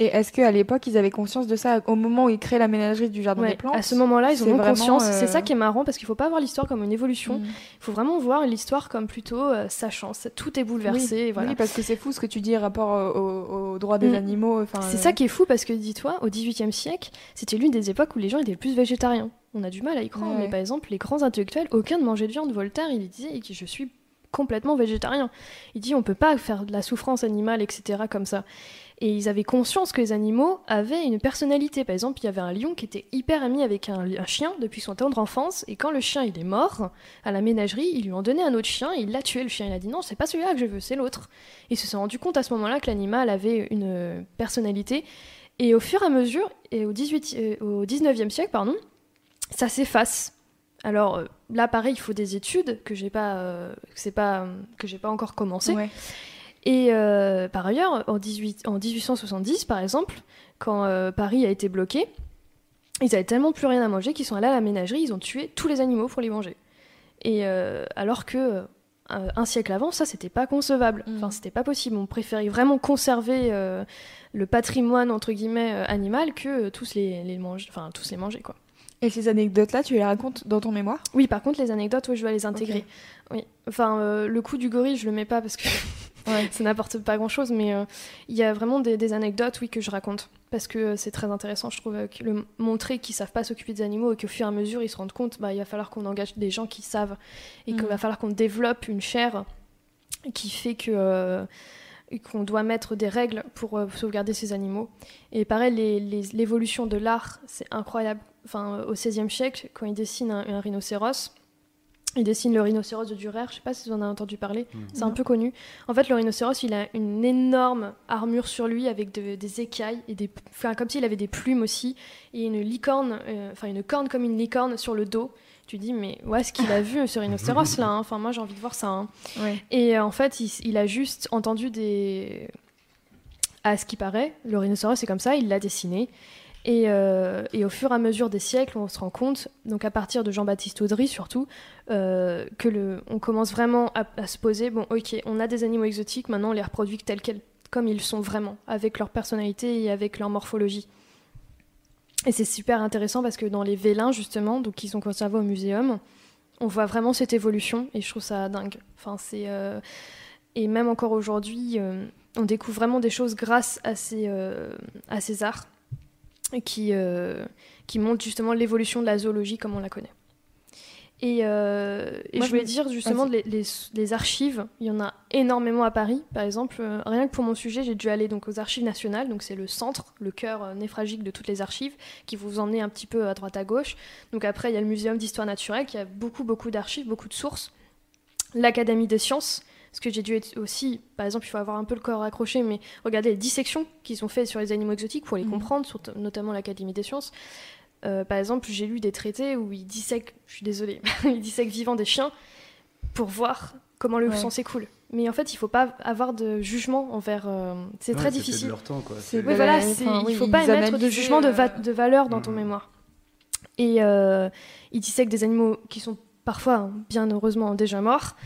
Et est-ce qu'à l'époque, ils avaient conscience de ça au moment où ils créent la ménagerie du jardin Ouais, des plantes? à ce moment-là, ils en ont vraiment, conscience. euh, C'est ça qui est marrant parce qu'il faut pas voir l'histoire comme une évolution. Mm. Il faut vraiment voir l'histoire comme plutôt euh, sachant. Ça- Tout est bouleversé. Oui, et voilà. oui, parce que c'est fou ce que tu dis rapport au- aux droits des Mm. animaux. C'est euh, ça qui est fou parce que dis-toi, au XVIIIe siècle, c'était l'une des époques où les gens étaient le plus végétariens. On a du mal à y croire, Ouais. mais par exemple, les grands intellectuels, aucun ne mangeait de viande. Voltaire, il disait que je suis complètement végétarien. Il dit on peut pas faire de la souffrance animale, etc. comme ça. Et ils avaient conscience que les animaux avaient une personnalité. Par exemple, il y avait un lion qui était hyper ami avec un, chien depuis son tendre enfance, et quand le chien il est mort à la ménagerie, ils lui ont donné un autre chien, il l'a tué. Le chien il a dit non, c'est pas celui-là que je veux, c'est l'autre. Ils se sont rendu compte à ce moment-là que l'animal avait une euh, personnalité. Et au fur et à mesure, et au, 18, euh, au 19e siècle, pardon, ça s'efface. Alors euh, là, pareil, il faut des études que j'ai pas, pas, pas encore commencé. Et euh, par ailleurs, en, 18 en 1870, par exemple, quand euh, Paris a été bloqué, ils avaient tellement plus rien à manger qu'ils sont allés à la ménagerie, ils ont tué tous les animaux pour les manger. Et euh, alors que un siècle avant, ça c'était pas concevable. Mhm. Enfin, c'était pas possible. On préférait vraiment conserver le patrimoine entre guillemets animal que tous les, les manger, enfin tous les manger quoi. Et ces anecdotes-là, tu les racontes dans ton mémoire? Oui, par contre les anecdotes, oui, je vais les intégrer. Oui. Enfin, euh, le coup du gorille, je le mets pas parce que ça n'apporte pas grand-chose, mais euh, il y a vraiment des, des anecdotes, oui, que je raconte parce que euh, c'est très intéressant, je trouve, euh, le montrer qu'ils savent pas s'occuper des animaux et qu'au fur et à mesure ils se rendent compte, bah, il va falloir qu'on engage des gens qui savent et qu'il Mhm. va falloir qu'on développe une chair qui fait que qu'on doit mettre des règles pour euh, sauvegarder ces animaux. Et pareil, les- les- l'évolution de l'art, c'est incroyable. Enfin, euh, au XVIe siècle, quand ils dessinent un, un rhinocéros, ils dessinent le rhinocéros de Durer, je sais pas si vous en avez entendu parler, c'est un peu connu. En fait, le rhinocéros, il a une énorme armure sur lui avec de- des écailles et des, enfin, comme s'il avait des plumes aussi et une licorne, euh, enfin une corne comme une licorne sur le dos. Tu dis mais où est-ce qu'il a vu ce rhinocéros là hein? Enfin moi j'ai envie de voir ça. hein. Ouais. Et euh, en fait, il, il a juste entendu des. À ce qui paraît, le rhinocéros c'est comme ça, il l'a dessiné. Et, euh, et au fur et à mesure des siècles, on se rend compte, donc à partir de Jean-Baptiste Audry surtout, euh, que le, on commence vraiment à, se poser bon, ok, on a des animaux exotiques, maintenant on les reproduit tels quels, comme ils sont vraiment, avec leur personnalité et avec leur morphologie. Et c'est super intéressant parce que dans les vélins, justement, donc qui sont conservés au muséum, on voit vraiment cette évolution et je trouve ça dingue. Enfin, euh, et même encore aujourd'hui, euh, on découvre vraiment des choses grâce à ces à ces arts qui euh, qui montrent justement l'évolution de la zoologie comme on la connaît. Et, euh, et Moi, je voulais dire justement les, les, les archives, il y en a énormément à Paris. Par exemple, euh, rien que pour mon sujet, j'ai dû aller donc aux archives nationales, donc c'est le centre, le cœur névralgique de toutes les archives, qui vous emmenez un petit peu à droite à gauche. Donc après, il y a le muséum d'histoire naturelle qui a beaucoup beaucoup d'archives, beaucoup de sources. L'Académie des sciences, parce que j'ai dû être aussi, par exemple, il faut avoir un peu le corps accroché, mais regarder les dissections qu'ils ont fait sur les animaux exotiques pour les Mhm. comprendre, surtout- notamment l'Académie des sciences. Euh, par exemple, j'ai lu des traités où ils dissèquent, je suis désolée, ils dissèquent vivant des chiens pour voir comment le Ouais. sang s'écoule. Mais en fait, il faut pas avoir de jugement envers. euh, c'est Ouais, très difficile. leur temps, quoi. C'est Oui, voilà, c'est- enfin, il faut pas émettre de jugement de, va- euh, de valeur dans ton Mhm. mémoire. Et euh, ils dissèquent des animaux qui sont parfois, hein, bien heureusement, déjà morts.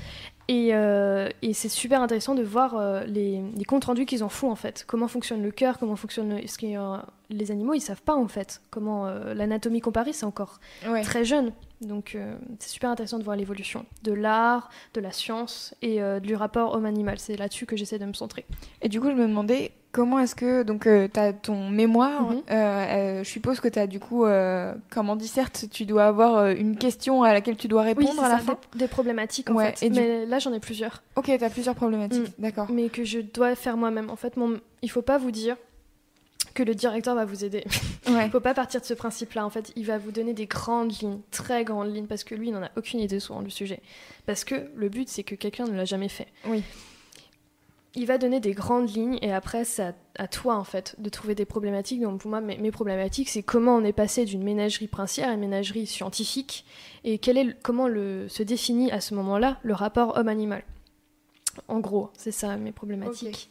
Et, euh, et c'est super intéressant de voir euh, les, les comptes rendus qu'ils en font en fait. Comment fonctionne le cœur, comment fonctionne le- ce qui euh, les animaux, ils savent pas en fait. Comment l'anatomie comparée, c'est encore Ouais. très jeune. Donc c'est super intéressant de voir l'évolution de l'art, de la science et du rapport homme-animal. C'est là-dessus que j'essaie de me centrer. Et du coup, je me demandais comment est-ce que donc tu as ton mémoire. Mhm. euh, euh, je suppose que tu as du coup, euh, comme en disserte, tu dois avoir euh, une question à laquelle tu dois répondre oui, à la fin. des, des problématiques en Ouais, fait. et du- Mais là, j'en ai plusieurs. Ok, tu as plusieurs problématiques. Mm. D'accord. Mais que je dois faire moi-même. En fait, mon... il faut pas vous dire que le directeur va vous aider. Ouais. Il faut pas partir de ce principe-là. En fait, il va vous donner des grandes lignes, très grandes lignes, parce que lui, il n'en a aucune idée souvent du sujet. Parce que le but, c'est que quelqu'un ne l'a jamais fait. Oui. Il va donner des grandes lignes et après, c'est à, toi, en fait, de trouver des problématiques. Donc, pour moi, mes, problématiques, c'est comment on est passé d'une ménagerie princière à une ménagerie scientifique et comment se définit à ce moment-là le rapport homme-animal. En gros, c'est ça mes problématiques.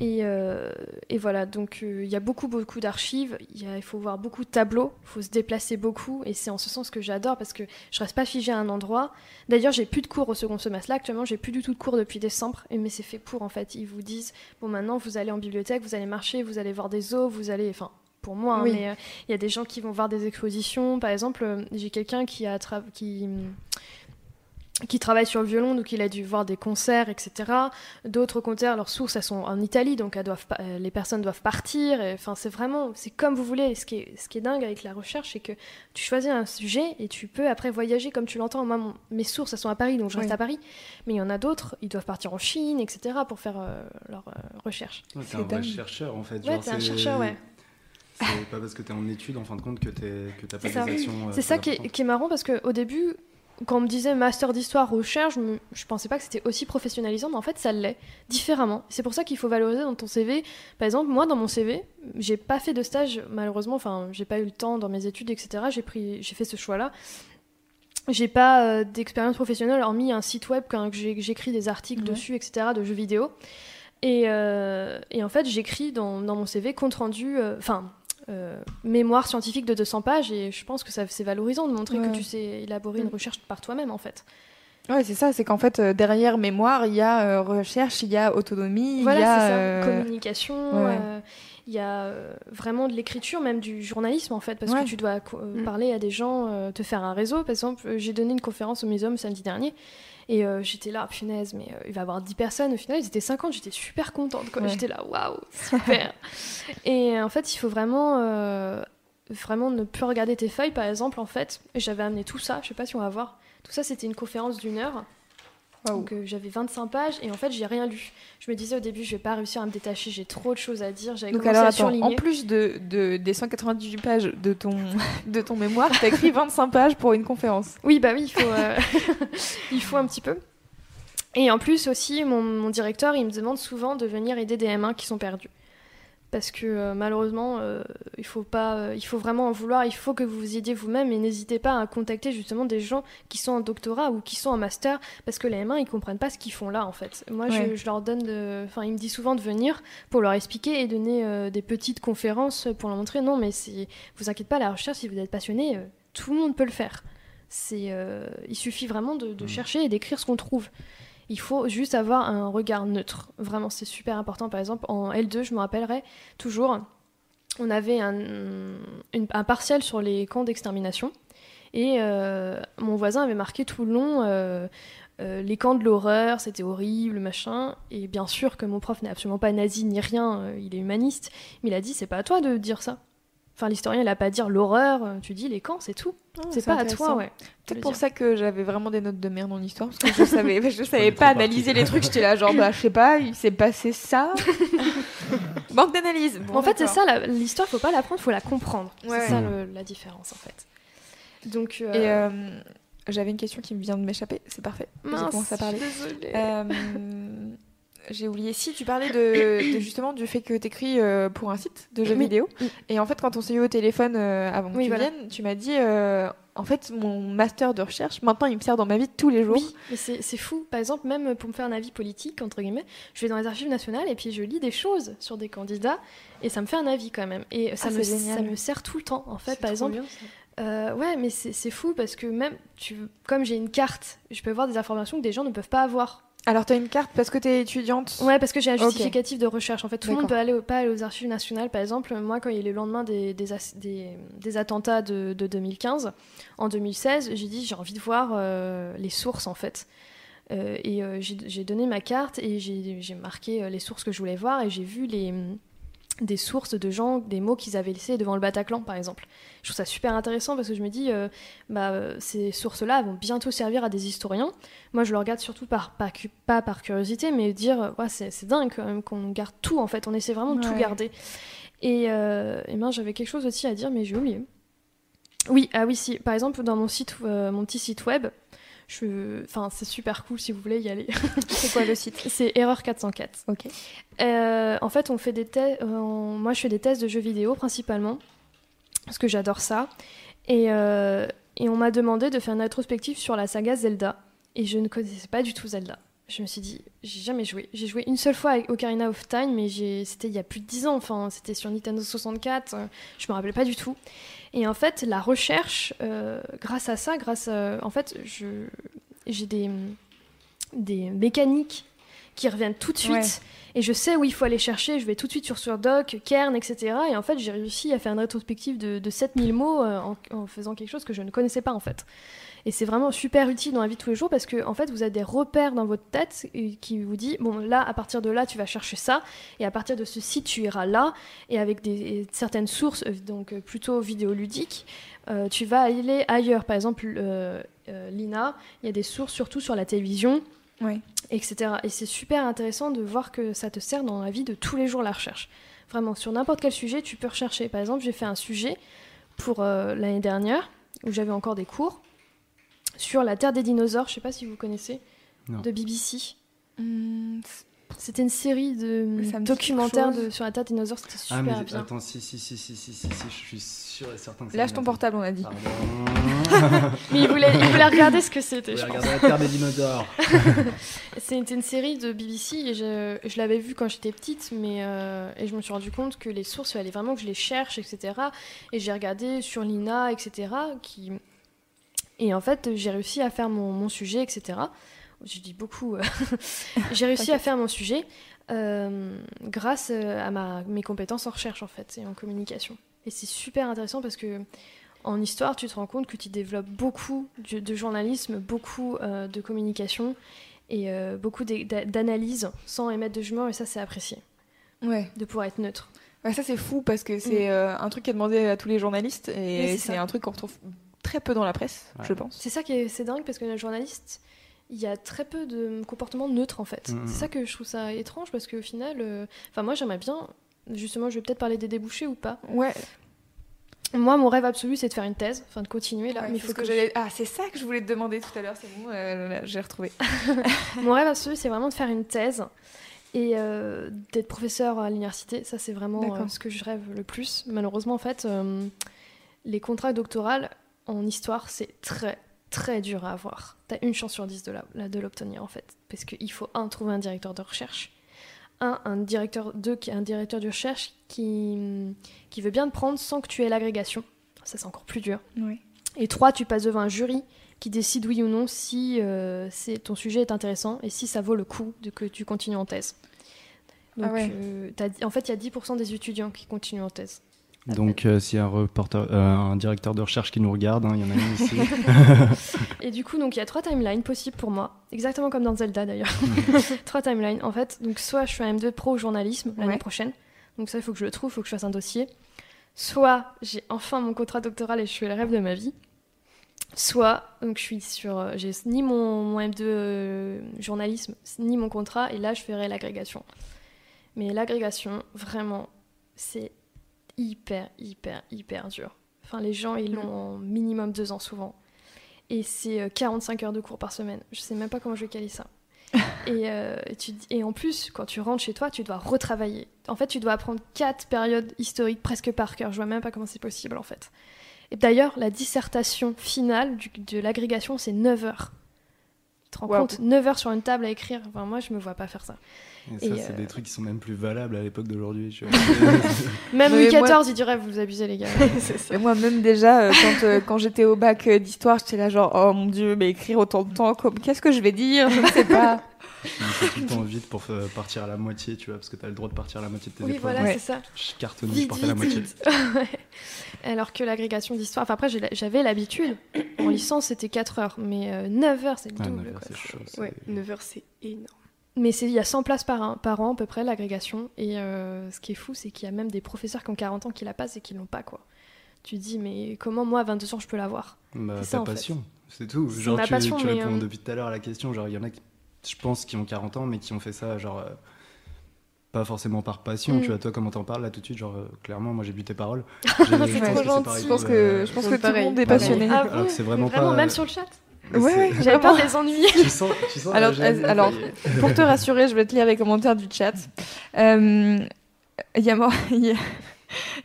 Et, euh, et voilà, donc euh, il y a beaucoup, beaucoup d'archives, il faut voir beaucoup de tableaux, il faut se déplacer beaucoup, et c'est en ce sens que j'adore parce que je reste pas figée à un endroit. D'ailleurs, j'ai plus de cours au second semestre. Là, actuellement, j'ai plus du tout de cours depuis décembre, mais c'est fait pour en fait. Ils vous disent, bon, maintenant vous allez en bibliothèque, vous allez marcher, vous allez voir des zoos, vous allez. Enfin, pour moi, hein, Oui. mais euh, il y a des gens qui vont voir des expositions. Par exemple, j'ai quelqu'un qui a tra- qui qui travaille sur le violon, donc il a dû voir des concerts, etc. D'autres concerts, leurs sources, elles sont en Italie, donc elles doivent, pa- euh, les personnes doivent partir. Enfin, c'est vraiment, c'est comme vous voulez. Ce qui est, ce qui est dingue avec la recherche, c'est que tu choisis un sujet et tu peux après voyager comme tu l'entends. Moi, mon- mes sources, elles sont à Paris, donc je reste Oui. à Paris. Mais il y en a d'autres, ils doivent partir en Chine, etc. pour faire euh, leur euh, recherche. Ouais, T'es un vrai chercheur en fait. Ouais, t'es un chercheur, ouais. C'est pas parce que t'es en études en fin de compte que t'es- que t'as pas des actions. euh, C'est ça qui est, qui est marrant parce qu'au début, quand on me disait master d'histoire recherche, je, me- je pensais pas que c'était aussi professionnalisant, mais en fait ça l'est, différemment. C'est pour ça qu'il faut valoriser dans ton CV. Par exemple, moi dans mon CV, j'ai pas fait de stage, malheureusement, enfin j'ai pas eu le temps dans mes études, etc. J'ai pris, j'ai fait ce choix-là. j'ai pas euh, d'expérience professionnelle hormis un site web quand j'ai- j'écris des articles Ouais. dessus, etc., de jeux vidéo. Et, euh, et en fait, j'écris dans, dans mon CV compte rendu, euh, enfin, euh, mémoire scientifique de 200 pages, et je pense que ça c'est valorisant de montrer Ouais. que tu sais élaborer une Mm. recherche par toi-même, en fait. Ouais, c'est ça, c'est qu'en fait, euh, derrière mémoire, il y a euh, recherche, il y a autonomie, Voilà, il y a. ça. euh, Communication, ouais. euh, il y a euh, vraiment de l'écriture, même du journalisme en fait, parce Ouais. que tu dois euh, Mm. parler à des gens, euh, te faire un réseau. Par exemple, euh, j'ai donné une conférence au Muséum samedi dernier. Et euh, j'étais là, punaise, mais euh, il va y avoir 10 personnes. Au final, ils étaient 50. J'étais super contente. quoi. Ouais. J'étais là, waouh, super. et en fait, il faut vraiment, euh, vraiment ne plus regarder tes feuilles, par exemple. En fait, j'avais amené tout ça. Je sais pas si on va voir. Tout ça, c'était une conférence d'une heure. Donc euh, j'avais 25 pages et en fait j'ai rien lu. Je me disais au début je vais pas réussir à me détacher, j'ai trop de choses à dire. J'avais Donc commencé alors à attends, en surligner. plus de, de- des 198 pages de ton, de ton mémoire, t'as écrit 25 pages pour une conférence. Oui bah oui il faut, euh, il faut un petit peu. Et en plus aussi mon, mon directeur il me demande souvent de venir aider des M1 qui sont perdus. Parce que euh, malheureusement euh, il faut pas, euh, il faut vraiment en vouloir, il faut que vous vous aidiez vous-même et n'hésitez pas à contacter justement des gens qui sont en doctorat ou qui sont en master parce que les M1 ils comprennent pas ce qu'ils font là en fait. Moi Ouais. je, je leur donne, de... enfin il me dit souvent de venir pour leur expliquer et donner euh, des petites conférences pour leur montrer non mais c'est, vous inquiétez pas la recherche si vous êtes passionné, euh, tout le monde peut le faire. C'est, euh, il suffit vraiment de, de Mm. chercher et d'écrire ce qu'on trouve. Il faut juste avoir un regard neutre. Vraiment, c'est super important. Par exemple, en L2, je me rappellerai toujours, on avait un, partiel sur les camps d'extermination. Et euh, mon voisin avait marqué tout le long euh, euh, les camps de l'horreur, c'était horrible, machin. Et bien sûr que mon prof n'est absolument pas nazi ni rien, il est humaniste. Mais il a dit c'est pas à toi de dire ça. Enfin, l'historien, il a pas à dire l'horreur, euh, tu dis les camps, c'est tout. c'est pas à toi, ouais. C'est le pour dire. ça que j'avais vraiment des notes de merde en histoire, parce que je savais, je savais pas analyser les trucs. J'étais là, genre, bah, je sais pas, il s'est passé ça. Manque d'analyse. Bon, en fait, c'est ça, l'histoire, faut pas l'apprendre, faut la comprendre. Ouais, c'est ça le- la différence, en fait. Donc, euh, Et euh, j'avais une question qui vient de m'échapper, c'est parfait. Mince, commencé à parler. je désolée. Euh, J'ai oublié. Si, tu parlais de, de justement du fait que tu écris pour un site de jeux Oui. vidéo. Oui. Et en fait, quand on s'est eu au téléphone euh, avant que tu voilà. viennes, tu m'as dit euh, en fait, mon master de recherche, maintenant, il me sert dans ma vie de tous les jours. Oui, mais c'est fou. Par exemple, même pour me faire un avis politique, entre guillemets, je vais dans les archives nationales et puis je lis des choses sur des candidats et ça me fait un avis quand même. Et ça, Ah, me, ça me sert tout le temps, en fait. Par exemple, bien. Euh, ouais, mais c'est c'est fou parce que même, tu, comme j'ai une carte, je peux voir des informations que des gens ne peuvent pas avoir. Alors, tu as une carte parce que tu es étudiante Ouais, parce que j'ai un justificatif de recherche. En fait, tout le monde peut aller au, pas aller aux archives nationales. Par exemple, moi, quand il est le lendemain des, des, des- des attentats de, de 2015, en 2016, j'ai dit j'ai envie de voir euh, les sources, en fait. Euh, et euh, j'ai donné ma carte et j'ai marqué les sources que je voulais voir et j'ai vu les des sources de gens, des mots qu'ils avaient laissés devant le Bataclan, par exemple. Je trouve ça super intéressant parce que je me dis, euh, bah, euh, ces sources-là vont bientôt servir à des historiens. Moi, je le regarde surtout par, pas, par curiosité, mais dire, euh, ouais, c'est dingue quand même qu'on garde tout, en fait. On essaie vraiment de tout garder. Et, euh, et ben, j'avais quelque chose aussi à dire, mais j'ai oublié. Oui, ah oui, si. Par exemple, dans mon site, euh, mon petit site web, je, enfin, c'est super cool si vous voulez y aller. C'est quoi le site? C'est Erreur 404. Ok. Euh, en fait, on fait des tests. moi, je fais des tests de jeux vidéo principalement parce que j'adore ça. Et, euh, et on m'a demandé de faire une rétrospective sur la saga Zelda. Et je ne connaissais pas du tout Zelda. Je me suis dit, j'ai jamais joué. J'ai joué une seule fois avec Ocarina of Time, mais c'était il y a plus de 10 ans. Enfin, c'était sur Nintendo 64. euh, Je me rappelais pas du tout. Et en fait, la recherche, euh, grâce à ça, grâce à, en fait, j'ai des des mécaniques qui reviennent tout de suite. Ouais. Et je sais où il faut aller chercher, je vais tout de suite sur Surdoc, Kern, etc. Et en fait, j'ai réussi à faire une rétrospective de, de 7000 mots euh, en, en faisant quelque chose que je ne connaissais pas en fait. Et c'est vraiment super utile dans la vie de tous les jours parce que en fait, vous avez des repères dans votre tête qui vous dit bon là, à partir de là, tu vas chercher ça, et à partir de ce site, tu iras là, et avec des certaines sources, euh, donc euh, plutôt vidéoludiques, euh, tu vas aller ailleurs. Par exemple, euh, euh, Lina, il y a des sources surtout sur la télévision, etc. Et c'est super intéressant de voir que ça te sert dans la vie de tous les jours la recherche. Vraiment, sur n'importe quel sujet, tu peux rechercher. Par exemple, j'ai fait un sujet pour euh, l'année dernière, où j'avais encore des cours, sur la Terre des dinosaures, je sais pas si vous connaissez, Non. de BBC. Hmm, C'était une série de documentaires de, sur la Terre des dinosaures, c'était super Ah, mais bien. attends, si, si, si, si, si, si, si, je suis sûr et certain que Lâche ton portable, on a dit. Mais il voulait, il voulait regarder ce que c'était, pense. regarder la Terre des dinosaures. C'était une série de BBC et je, je l'avais vue quand j'étais petite, mais euh, et je me suis rendu compte que les sources, il fallait vraiment que je les cherche, etc. Et j'ai regardé sur l'INA, etc. Qui... Et en fait, j'ai réussi à faire mon, mon sujet, etc. Je dis beaucoup. euh, j'ai réussi à faire mon sujet euh, grâce euh, à ma, mes compétences en recherche, en fait, et en communication. Et c'est super intéressant parce que en histoire, tu te rends compte que tu développes beaucoup de, de journalisme, beaucoup euh, de communication et euh, beaucoup d'analyse sans émettre de jugement, et ça, c'est apprécié, Ouais. de pouvoir être neutre. Ouais, ça c'est fou parce que c'est euh, un truc qui est demandé à tous les journalistes et c'est c'est un truc qu'on retrouve très peu dans la presse, Ouais. je pense. C'est ça qui est, c'est dingue parce que le journaliste, il y a très peu de comportements neutres en fait. Mhm. C'est ça que je trouve ça étrange parce qu'au final, euh, enfin moi j'aimerais bien, justement, je vais peut-être parler des débouchés ou pas. Ouais. Moi, mon rêve absolu, c'est de faire une thèse, enfin de continuer là. Ouais, mais faut ce que que, Ah, c'est ça que je voulais te demander tout à l'heure, c'est bon, euh, j'ai retrouvé. Mon rêve absolu, c'est vraiment de faire une thèse et euh, d'être professeur à l'université. Ça, c'est vraiment euh, ce que je rêve le plus. Malheureusement, en fait, euh, les contrats doctoraux en histoire, c'est très, très dur à avoir. T'as une chance sur dix de l'obtenir, en fait. Parce qu'il faut, un, trouver un directeur de recherche. Un, un directeur, deux, un directeur de recherche qui, qui veut bien te prendre sans que tu aies l'agrégation. Ça, c'est encore plus dur. Et trois, tu passes devant un jury qui décide oui ou non si euh, c'est, ton sujet est intéressant et si ça vaut le coup de que tu continues en thèse. Donc, Ah ouais. euh, en fait, il y a 10% des étudiants qui continuent en thèse. Donc, euh, s'il y a un, reporter, euh, un directeur de recherche qui nous regarde, hein, il y en a une ici. Et du coup, donc il y a trois timelines possibles pour moi, exactement comme dans Zelda d'ailleurs. trois timelines. En fait, donc soit je fais un M2 pro journalisme l'année Ouais. prochaine, donc ça il faut que je le trouve, il faut que je fasse un dossier. Soit j'ai enfin mon contrat doctoral et je fais le rêve de ma vie. Soit donc je suis sur, euh, j'ai ni mon, mon M2 euh, journalisme ni mon contrat et là je ferai l'agrégation. Mais l'agrégation, vraiment, c'est hyper, hyper, hyper dur. Enfin, les gens, ils l'ont en minimum deux ans souvent. Et c'est euh, 45 heures de cours par semaine. Je sais même pas comment je vais caler ça. et, euh, tu, et en plus, quand tu rentres chez toi, tu dois retravailler. En fait, tu dois apprendre quatre périodes historiques presque par cœur. Je vois même pas comment c'est possible, en fait. Et d'ailleurs, la dissertation finale du- de l'agrégation, c'est 9 heures. Tu te rends compte? 9 heures sur une table à écrire. Enfin, moi, je me vois pas faire ça. Et ça, c'est euh, des trucs qui sont même plus valables à l'époque d'aujourd'hui. tu vois. Même Louis moi- XIV, il dirait, vous abusez, les gars. Et moi même déjà, euh, quand, euh, quand j'étais au bac d'histoire, j'étais là genre, oh mon dieu, mais écrire autant de temps, comme... qu'est-ce que je vais dire Je ne sais pas. Il faut tout le temps vite pour partir à la moitié, tu vois, parce que tu as le droit de partir à la moitié de tes oui, épreuves. voilà, Ouais. c'est ça. Je cartonne, je Vite, partais à la moitié. Alors que l'agrégation d'histoire, enfin après j'avais l'habitude, en licence c'était 4 heures, mais euh, 9 heures c'est le Ah, double. neuf heures, quoi. c'est chaud. c'est- Ouais, 9h, c'est énorme. Mais c'est- il y a 100 places par, an- par an à peu près l'agrégation, et euh, ce qui est fou c'est qu'il y a même des professeurs qui ont 40 ans qui la passent et qui l'ont pas quoi. Tu te dis mais comment moi à 22 ans je peux l'avoir? Bah, C'est ta en passion, c'est tout. Genre, ma tu, passion, tu réponds euh, depuis tout à l'heure à la question. Genre, il y en a qui, je pense, qui ont 40 ans, mais qui ont fait ça, genre, euh, pas forcément par passion. Mm. Tu vois, toi, comment t'en parles là tout de suite Genre, euh, clairement, moi, j'ai bu tes paroles. C'est trop gentil. Je pense que, je pense que tout le monde est passionné. Ah Alors bon que c'est Vraiment, pas- même sur le chat Ouais, ouais, J'avais vraiment. peur des ennuis Tu sens, tu sens Alors, euh, alors. Pour te rassurer, je vais te lire les commentaires du chat. Euh, Il y a Mor- il y a-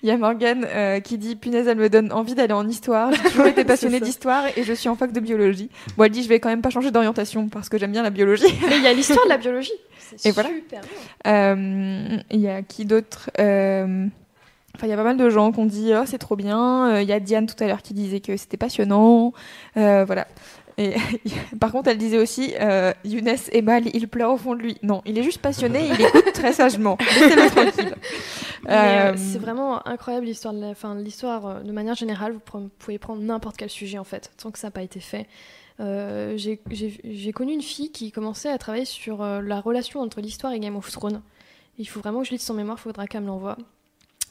il y a Morgane euh, qui dit Punaise, elle me donne envie d'aller en histoire. J'ai toujours été passionnée d'histoire et je suis en fac de biologie. Bon, elle dit Je vais quand même pas changer d'orientation parce que j'aime bien la biologie. Mais il y a l'histoire de la biologie. C'est Et voilà. super bien. Euh, Il y a qui d'autre Euh, Enfin, il y a pas mal de gens qui ont dit oh, c'est trop bien. Euh, Il y a Diane tout à l'heure qui disait que c'était passionnant. Euh, voilà. Et par contre, elle disait aussi euh, Younes est mal, il pleure au fond de lui. Non, il est juste passionné, il écoute très sagement. Laissez-le tranquille. Mais, euh, Euh, c'est vraiment incroyable l'histoire de enfin, l'histoire euh, de manière générale vous, pouvez prendre n'importe quel sujet en fait tant que ça n'a pas été fait Euh, j'ai- j'ai j'ai connu une fille qui commençait à travailler sur la relation entre l'histoire et Game of Thrones il faut vraiment que je lise son mémoire faudra qu'elle me l'envoie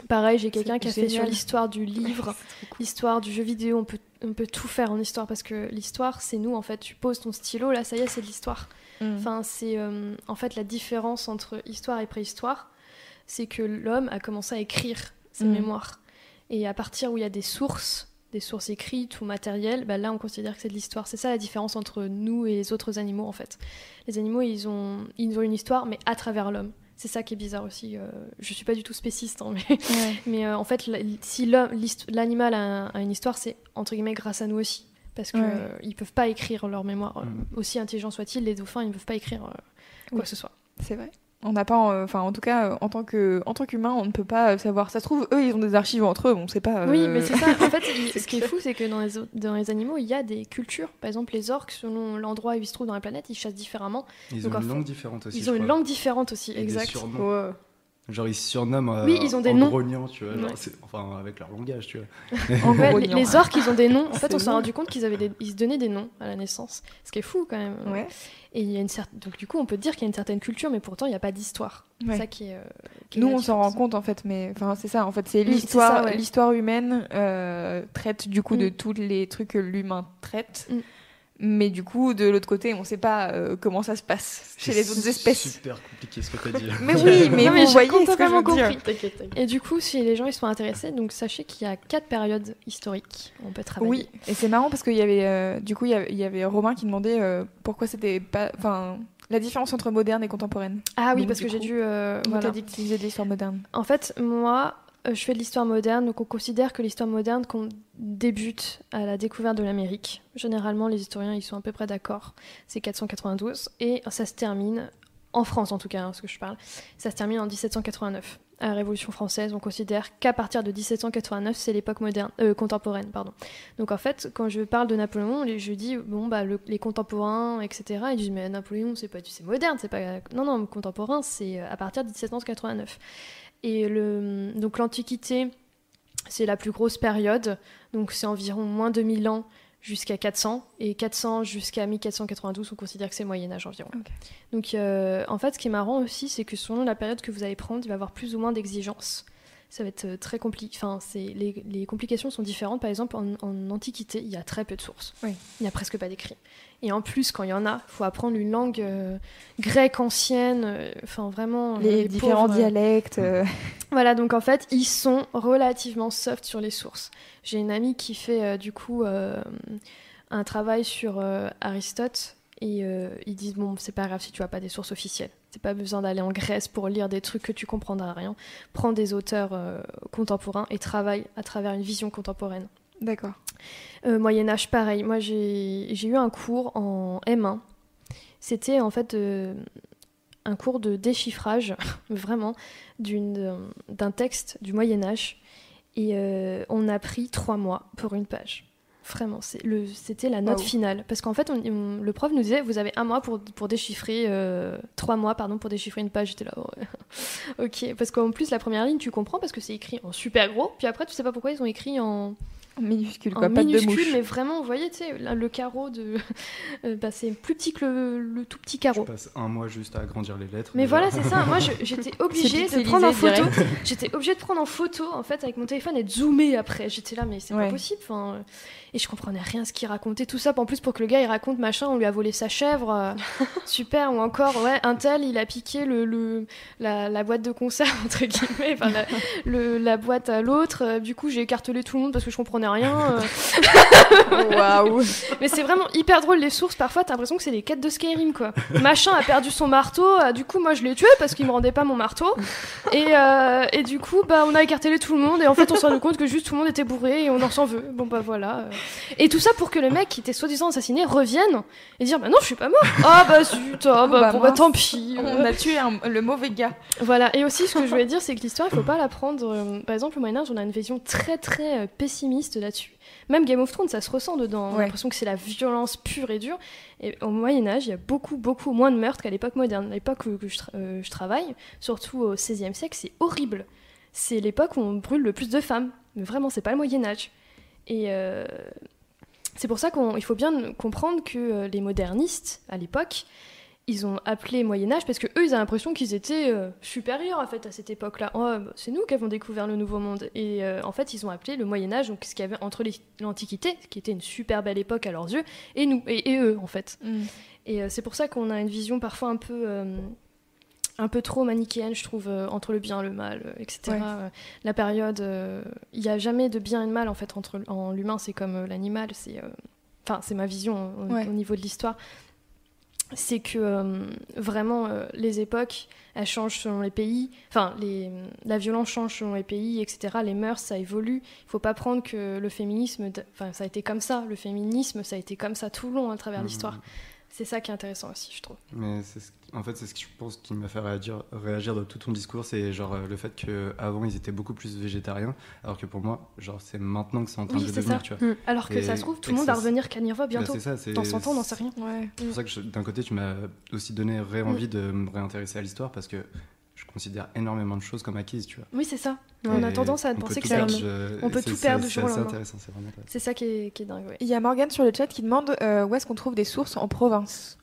pareil j'ai quelqu'un qui a fait sur l'histoire du livre l'histoire du jeu vidéo on peut, on peut tout faire en histoire parce que l'histoire c'est nous en fait tu poses ton stylo là ça y est c'est de l'histoire mm. Enfin, c'est euh, en fait la différence entre histoire et préhistoire, c'est que l'homme a commencé à écrire ses Mhm. mémoires. Et à partir où il y a des sources, des sources écrites ou matérielles, bah là on considère que c'est de l'histoire. C'est ça la différence entre nous et les autres animaux en fait. Les animaux ils ont, ils ont une histoire mais à travers l'homme. C'est ça qui est bizarre aussi. euh, je suis pas du tout spéciste, hein, mais, mais euh, en fait si l'animal a, a une histoire, c'est entre guillemets grâce à nous aussi. Parce qu'ils Ouais. ils peuvent pas écrire leur mémoire. euh, Mhm. Aussi intelligents soient-ils, les dauphins ils ne peuvent pas écrire euh, quoi Oui. que ce soit. C'est vrai. On n'a pas, euh, enfin en tout cas, euh, en tant que, en tant qu'humain, on ne peut pas euh, savoir. Ça se trouve, eux, ils ont des archives entre eux, on ne sait pas. Oui, mais c'est ça. En fait, il- ce qui est fou, c'est que dans les, dans les animaux, il y a des cultures. Par exemple, les orques, selon l'endroit où ils se trouvent dans la planète, ils chassent différemment. Ils Donc, ont une langue différente aussi. ils ont une langue différente aussi, Et des exact. surnoms. Ouais. Genre ils se surnomment euh, Oui, ils ont des en noms. grognant, tu vois. genre, Ouais. enfin, avec leur langage, tu vois. En Ouais, les, orques, ils ont des noms. En fait, on s'est rendu compte qu'ils avaient des- ils se donnaient des noms à la naissance. Ce qui est fou quand même. Ouais. Et il y a une certaine, donc du coup, on peut dire qu'il y a une certaine culture, mais pourtant, il n'y a pas d'histoire. Ouais. C'est ça qui est. euh, qui Nous, on s'en rend compte en fait, mais enfin c'est ça. En fait, c'est Oui, l'histoire, l'histoire humaine euh, traite du coup de Mm. tous les trucs que l'humain traite. Mm. Mais du coup, de l'autre côté, on ne sait pas euh, comment ça se passe chez les autres C'est espèces. super compliqué ce que t'as dit. là. Mais oui, mais Non, mais vous voyez ce que je veux dire. compris. T'inquiète, t'inquiète. Et du coup, si les gens ils sont intéressés, donc sachez qu'il y a quatre périodes historiques. où On peut travailler. Oui, et c'est marrant parce qu'il y avait, euh, du coup, il y avait, il y avait Romain qui demandait euh, pourquoi c'était pas, enfin, la différence entre moderne et contemporaine. Ah oui, Donc, parce que j'ai dû. euh, voilà. dit que tu faisais de l'histoire moderne. En fait, moi, je fais de l'histoire moderne, donc on considère que l'histoire moderne qu'on débute à la découverte de l'Amérique. Généralement, les historiens ils sont à peu près d'accord. C'est 492 et ça se termine en France en tout cas, hein, ce que je parle. Ça se termine en 1789. À la Révolution française, on considère qu'à partir de 1789, c'est l'époque moderne, euh, contemporaine, pardon. Donc en fait, quand je parle de Napoléon, je dis bon bah le- les contemporains, etc. Ils disent mais Napoléon c'est pas c'est moderne, c'est pas non non contemporain, c'est euh, à partir de 1789. Et le, donc l'Antiquité, c'est la plus grosse période, donc c'est environ moins 2000 ans jusqu'à 400, et 400 jusqu'à 1492, on considère que c'est Moyen Âge environ. Donc euh, en fait, ce qui est marrant aussi, c'est que selon la période que vous allez prendre, il va y avoir plus ou moins d'exigences. Ça va être euh, très compliqué. Enfin, les, les complications sont différentes. Par exemple, en, en Antiquité, il y a très peu de sources. Oui. Il n'y a presque pas d'écrits. Et en plus, quand il y en a, il faut apprendre une langue euh, grecque ancienne. euh, Enfin, vraiment. Les, différents pauvres, dialectes. euh, voilà, donc en fait, ils sont relativement soft sur les sources. J'ai une amie qui fait du coup un travail sur Aristote et ils disent bon, c'est pas grave si tu as pas des sources officielles. C'est pas besoin d'aller en Grèce pour lire des trucs que tu comprendras rien. Prends des auteurs euh, contemporains et travaille à travers une vision contemporaine. D'accord. Euh, Moyen Âge, pareil. Moi, j'ai eu un cours en M1. C'était en fait euh, un cours de déchiffrage, vraiment, d'un texte du Moyen Âge. Et on a pris trois mois pour une page. Vraiment, c'est le- c'était la note Waouh. finale. Parce qu'en fait, on- on- le prof nous disait, vous avez un mois pour, pour déchiffrer, euh, trois mois, pardon, pour déchiffrer une page. J'étais là, ouais. ok. Parce qu'en plus, la première ligne, tu comprends parce que c'est écrit en super gros. Puis après, tu sais pas pourquoi ils ont écrit en, En minuscule, en quoi, pas de minuscule, mouche. mais vraiment, vous voyez, tu sais, là, le carreau de. euh, bah, c'est plus petit que le, le tout petit Je carreau. passe un mois juste à agrandir les lettres. Mais déjà. voilà, c'est ça. Moi, je- j'étais obligée de prendre en photo. J'étais obligée de prendre en photo, en fait, avec mon téléphone et de zoomer après. J'étais là, mais c'est Ouais. pas possible. Enfin, et je comprenais rien à ce qu'il racontait. Tout ça, en plus, pour que le gars il raconte machin, on lui a volé sa chèvre. euh, super. Ou encore, ouais, un tel, il a piqué le, le- la, la boîte de concert, entre guillemets, enfin, la, le- la boîte à l'autre. Euh, du coup, j'ai écartelé tout le monde parce que je comprenais rien. euh. Waouh. Mais c'est vraiment hyper drôle les sources. Parfois, t'as l'impression que c'est les quêtes de Skyrim, quoi. Machin a perdu son marteau. du coup, moi, je l'ai tué parce qu'il me rendait pas mon marteau. Et, euh, et du coup, bah, on a écarté tout le monde. Et en fait, on s'est rendu compte que juste tout le monde était bourré et on en s'en veut. Bon, bah voilà. euh. Et tout ça pour que le mec qui était soi-disant assassiné revienne et dire, bah non, je suis pas mort. Ah bah zut, ah, bah, bah, bon, bah tant pis. euh. On a tué un- le mauvais gars. Voilà, et aussi ce que je voulais dire, c'est que l'histoire, il faut pas la prendre. euh, par exemple, au Moyen-Âge, on a une vision très très euh, pessimiste là-dessus. Même Game of Thrones, ça se ressent dedans. On a Ouais. l'impression que c'est la violence pure et dure. Et au Moyen-Âge, il y a beaucoup, beaucoup moins de meurtres qu'à l'époque moderne. L'époque où je, tra- euh, je travaille, surtout au XVIe siècle, c'est horrible. C'est l'époque où on brûle le plus de femmes. Mais vraiment, c'est pas le Moyen-Âge. Et. euh, c'est pour ça qu'il faut bien comprendre que euh, les modernistes, à l'époque, ils ont appelé Moyen Âge parce que eux ils avaient l'impression qu'ils étaient euh, supérieurs en fait à cette époque-là. Oh, bah, c'est nous qui avons découvert le Nouveau Monde et euh, en fait ils ont appelé le Moyen Âge donc ce qu'il y avait entre l'Antiquité qui était une super belle époque à leurs yeux et nous et, et eux en fait. Et euh, c'est pour ça qu'on a une vision parfois un peu un peu trop manichéenne, je trouve, euh, entre le bien, le mal, euh, etc. Ouais. Euh, la période, euh, il n'y a jamais de bien et de mal en fait entre en l'humain, c'est comme euh, l'animal, c'est, euh, enfin, c'est ma vision au, Ouais. au niveau de l'histoire. C'est que euh, vraiment euh, les époques, elles changent selon les pays. Enfin, les, la violence change selon les pays, etc. Les mœurs, ça évolue. Il faut pas prendre que le féminisme, enfin, ça a été comme ça. Le féminisme, ça a été comme ça tout le long à travers Mhm. l'histoire. C'est ça qui est intéressant aussi, je trouve. Mais en fait, c'est ce que je pense qui m'a fait réagir, réagir dans tout ton discours, c'est genre euh, le fait qu'avant ils étaient beaucoup plus végétariens, alors que pour moi, genre c'est maintenant que c'est en train Oui, de devenir, ça. tu vois. Alors que Et- ça se trouve, tout le monde va revenir Canirva Bah, bientôt. c'est ça, Dans 100 ans, on n'en sait rien. Ouais. C'est pour ça que d'un côté, tu m'as aussi donné ré envie de me réintéresser à l'histoire parce que considère énormément de choses comme acquises, tu vois. Oui, c'est ça. On a tendance à penser que acquis. je- On peut tout perdre du c'est jour au lendemain. intéressant, c'est vraiment intéressant. C'est ça qui est, qui est dingue, ouais. Il y a Morgane sur le chat qui demande euh, où est-ce qu'on trouve des sources en province?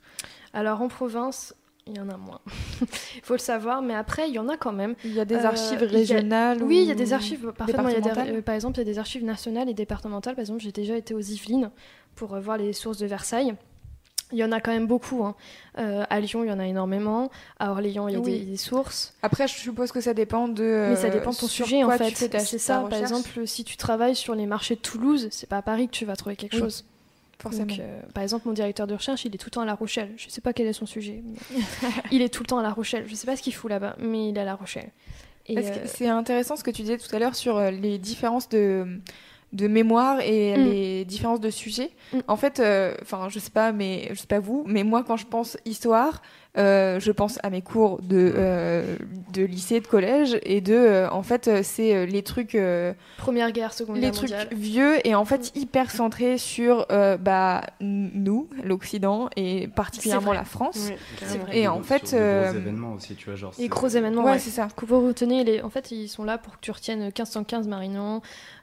Alors en province, il y en a moins. Il faut le savoir, mais après, il y en a quand même. Il y a des Euh, archives a- régionales Oui, il y a des archives, parfaitement. Il y a des- euh, par exemple, il y a des archives nationales et départementales. Par exemple, j'ai déjà été aux Yvelines pour voir les sources de Versailles. Il y en a quand même beaucoup. hein. Euh, à Lyon, il y en a énormément. À Orléans, il y a Oui. des, des sources. Après, je suppose que ça dépend de. Mais ça dépend de ton euh, sujet, en fait. C'est ça. Par exemple, si tu travailles sur les marchés de Toulouse, c'est pas à Paris que tu vas trouver quelque Oui, chose. forcément. Donc, euh, par exemple, mon directeur de recherche, il est tout le temps à La Rochelle. Je sais pas quel est son sujet. mais il est tout le temps à La Rochelle. Je sais pas ce qu'il fout là-bas, mais il est à La Rochelle. Euh, C'est intéressant ce que tu disais tout à l'heure sur les différences de, de mémoire et Mm. les différences de sujets. Mm. En fait, euh, enfin, je sais pas, mais je sais pas vous, mais moi, quand je pense histoire, euh, je pense à mes cours de, euh, de lycée, de collège, et de, euh, en fait, euh, c'est les trucs, euh, Première guerre, seconde les guerre trucs mondiale. vieux et en fait hyper centrés sur euh, bah, nous, l'Occident, et particulièrement la France. Vrai. Et en gros- fait, des gros euh, événements aussi, tu vois, genre. Les gros événements, Ouais, ouais. c'est ça. Que vous retenez, les... en fait, ils sont là pour que tu retiennes 1515 Marignan,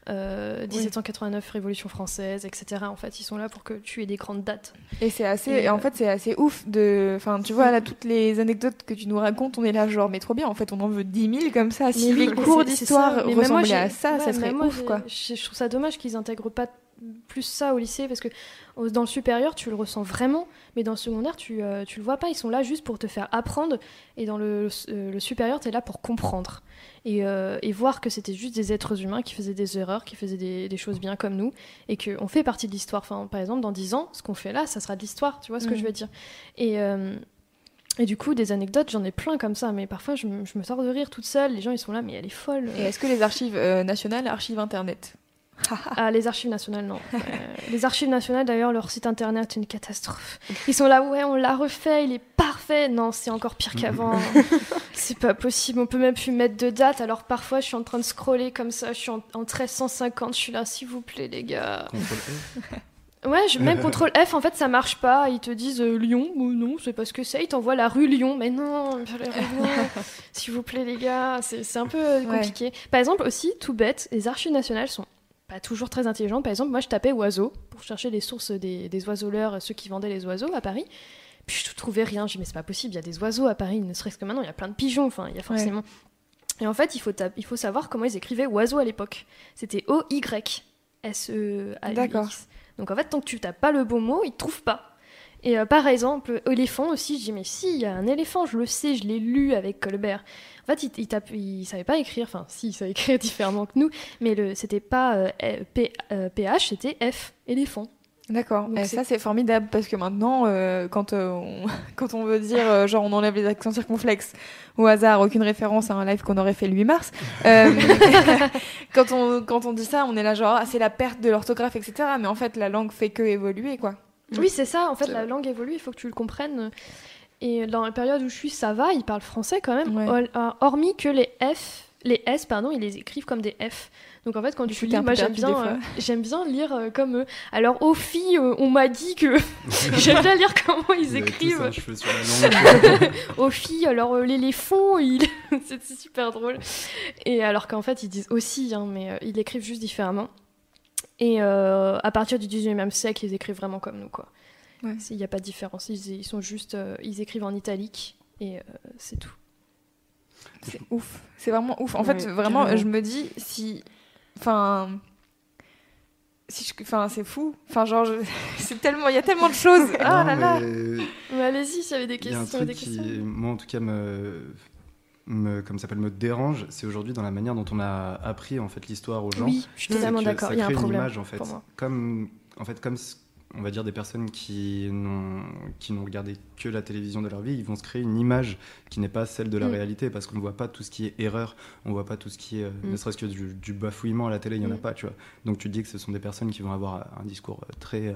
euh, 1789 Révolution française, etc. En fait, ils sont là pour que tu aies des grandes dates. Et c'est assez, Et, en fait, c'est assez ouf de, enfin, tu vois, là, toutes les anecdotes que tu nous racontes, on est là, genre, mais trop bien, en fait, on en veut 10 000 comme ça. Si Mais oui, les mais cours d'histoire moi, ressemblaient j'ai- à ça, ouais, ça serait moi, ouf, quoi. Je, trouve ça dommage qu'ils intègrent pas plus ça au lycée parce que dans le supérieur, tu le ressens vraiment, mais dans le secondaire, tu, euh, tu le vois pas. Ils sont là juste pour te faire apprendre, et dans le, euh, le supérieur, tu es là pour comprendre et, euh, et voir que c'était juste des êtres humains qui faisaient des erreurs, qui faisaient des, des choses bien comme nous, et qu'on fait partie de l'histoire. Enfin, par exemple, dans 10 ans, ce qu'on fait là, ça sera de l'histoire, tu vois ce que Mhm. je veux dire. Et. euh, et du coup, des anecdotes, j'en ai plein comme ça, mais parfois je, me- je me sors de rire toute seule. Les gens, ils sont là, mais elle est folle. Et est-ce que les archives euh, nationales, archives internet? Ah, les archives nationales, non. Euh, les archives nationales, d'ailleurs, leur site internet est une catastrophe. Ils sont là, ouais, on l'a refait, il est parfait. Non, c'est encore pire qu'avant. c'est pas possible, on peut même plus mettre de date. Alors parfois, je suis en train de scroller comme ça, je suis en, en 1350, je suis là, s'il vous plaît, les gars. Ouais, je, même contrôle F, en fait, ça marche pas. Ils te disent euh, Lyon, ou non, c'est pas ce que c'est. Ils t'envoient la rue Lyon, mais non, la rue Lyon, s'il vous plaît, les gars, c'est un peu euh, Ouais. compliqué. Par exemple, aussi, tout bête, les archives nationales sont pas toujours très intelligentes. Par exemple, moi, je tapais oiseaux pour chercher les sources des, des oiseaux-leurs, ceux qui vendaient les oiseaux à Paris. Puis je trouvais rien. Je dis, mais c'est pas possible, il y a des oiseaux à Paris, ne serait-ce que maintenant, il y a plein de pigeons, enfin, il y a forcément. Et en fait, il faut, tap- il faut savoir comment ils écrivaient oiseau à l'époque. C'était O-Y-S-E-A-U-X. D'accord. Donc en fait, tant que tu tapes pas le bon mot, ils te trouvent pas. Et euh, par exemple, éléphant aussi, je dis mais si, il y a un éléphant, je le sais, je l'ai lu avec Colbert. En fait, il, il, il savait pas écrire, enfin si, il savait écrire différemment que nous, mais c'était pas euh, P- euh, PH, c'était F, éléphant. D'accord. Et c'est- ça, c'est formidable parce que maintenant, euh, quand, euh, on... quand on veut dire, euh, genre, on enlève les accents circonflexes au hasard, aucune référence à un live qu'on aurait fait le 8 mars, euh, quand, on, quand on dit ça, on est là, genre, ah, c'est la perte de l'orthographe, etc. Mais en fait, la langue fait que évoluer, quoi. Oui, c'est ça, en fait, la langue évolue, il faut que tu le comprennes. Et dans la période où je suis, ça va, ils parlent français quand même, Ouais. hormis que les F, les S, pardon, ils les écrivent comme des F. Donc en fait, quand tu lis, moi j'aime bien, euh, j'aime bien lire euh, comme eux. Alors aux filles, euh, on m'a dit que j'aime bien lire comment ils écrivent. aux filles, alors euh, l'éléphant, il... c'est super drôle. Et alors qu'en fait, ils disent aussi, hein, mais euh, ils écrivent juste différemment. Et euh, à partir du 19e siècle, ils écrivent vraiment comme nous, quoi. Ouais. Il n'y a pas de différence. Ils, ils sont juste, euh, ils écrivent en italique et euh, c'est tout. C'est ouf. C'est vraiment ouf. En Ouais, fait, vraiment, carrément. je me dis si. Enfin. si je... Enfin, c'est fou. Enfin, genre, je- c'est tellement, il y a tellement de choses. Ah Non, là là. mais Mais allez-y, s'il y avait des Il y a un questions. truc des qui, questions. moi en tout cas, me, me, comme ça s'appelle, me dérange, c'est aujourd'hui dans la manière dont on a appris en fait l'histoire aux gens. Oui, je suis totalement d'accord. Il y a un crée une problème. image, en fait, pour moi. comme en fait comme on va dire des personnes qui n'ont qui n'ont regardé que la télévision de leur vie, ils vont se créer une image qui n'est pas celle de la Mm. réalité parce qu'on ne voit pas tout ce qui est erreur, on voit pas tout ce qui est euh, Mm. ne serait-ce que du, du bafouillement à la télé, il y en a Mm. pas, tu vois. Donc tu te dis que ce sont des personnes qui vont avoir un discours euh, très euh,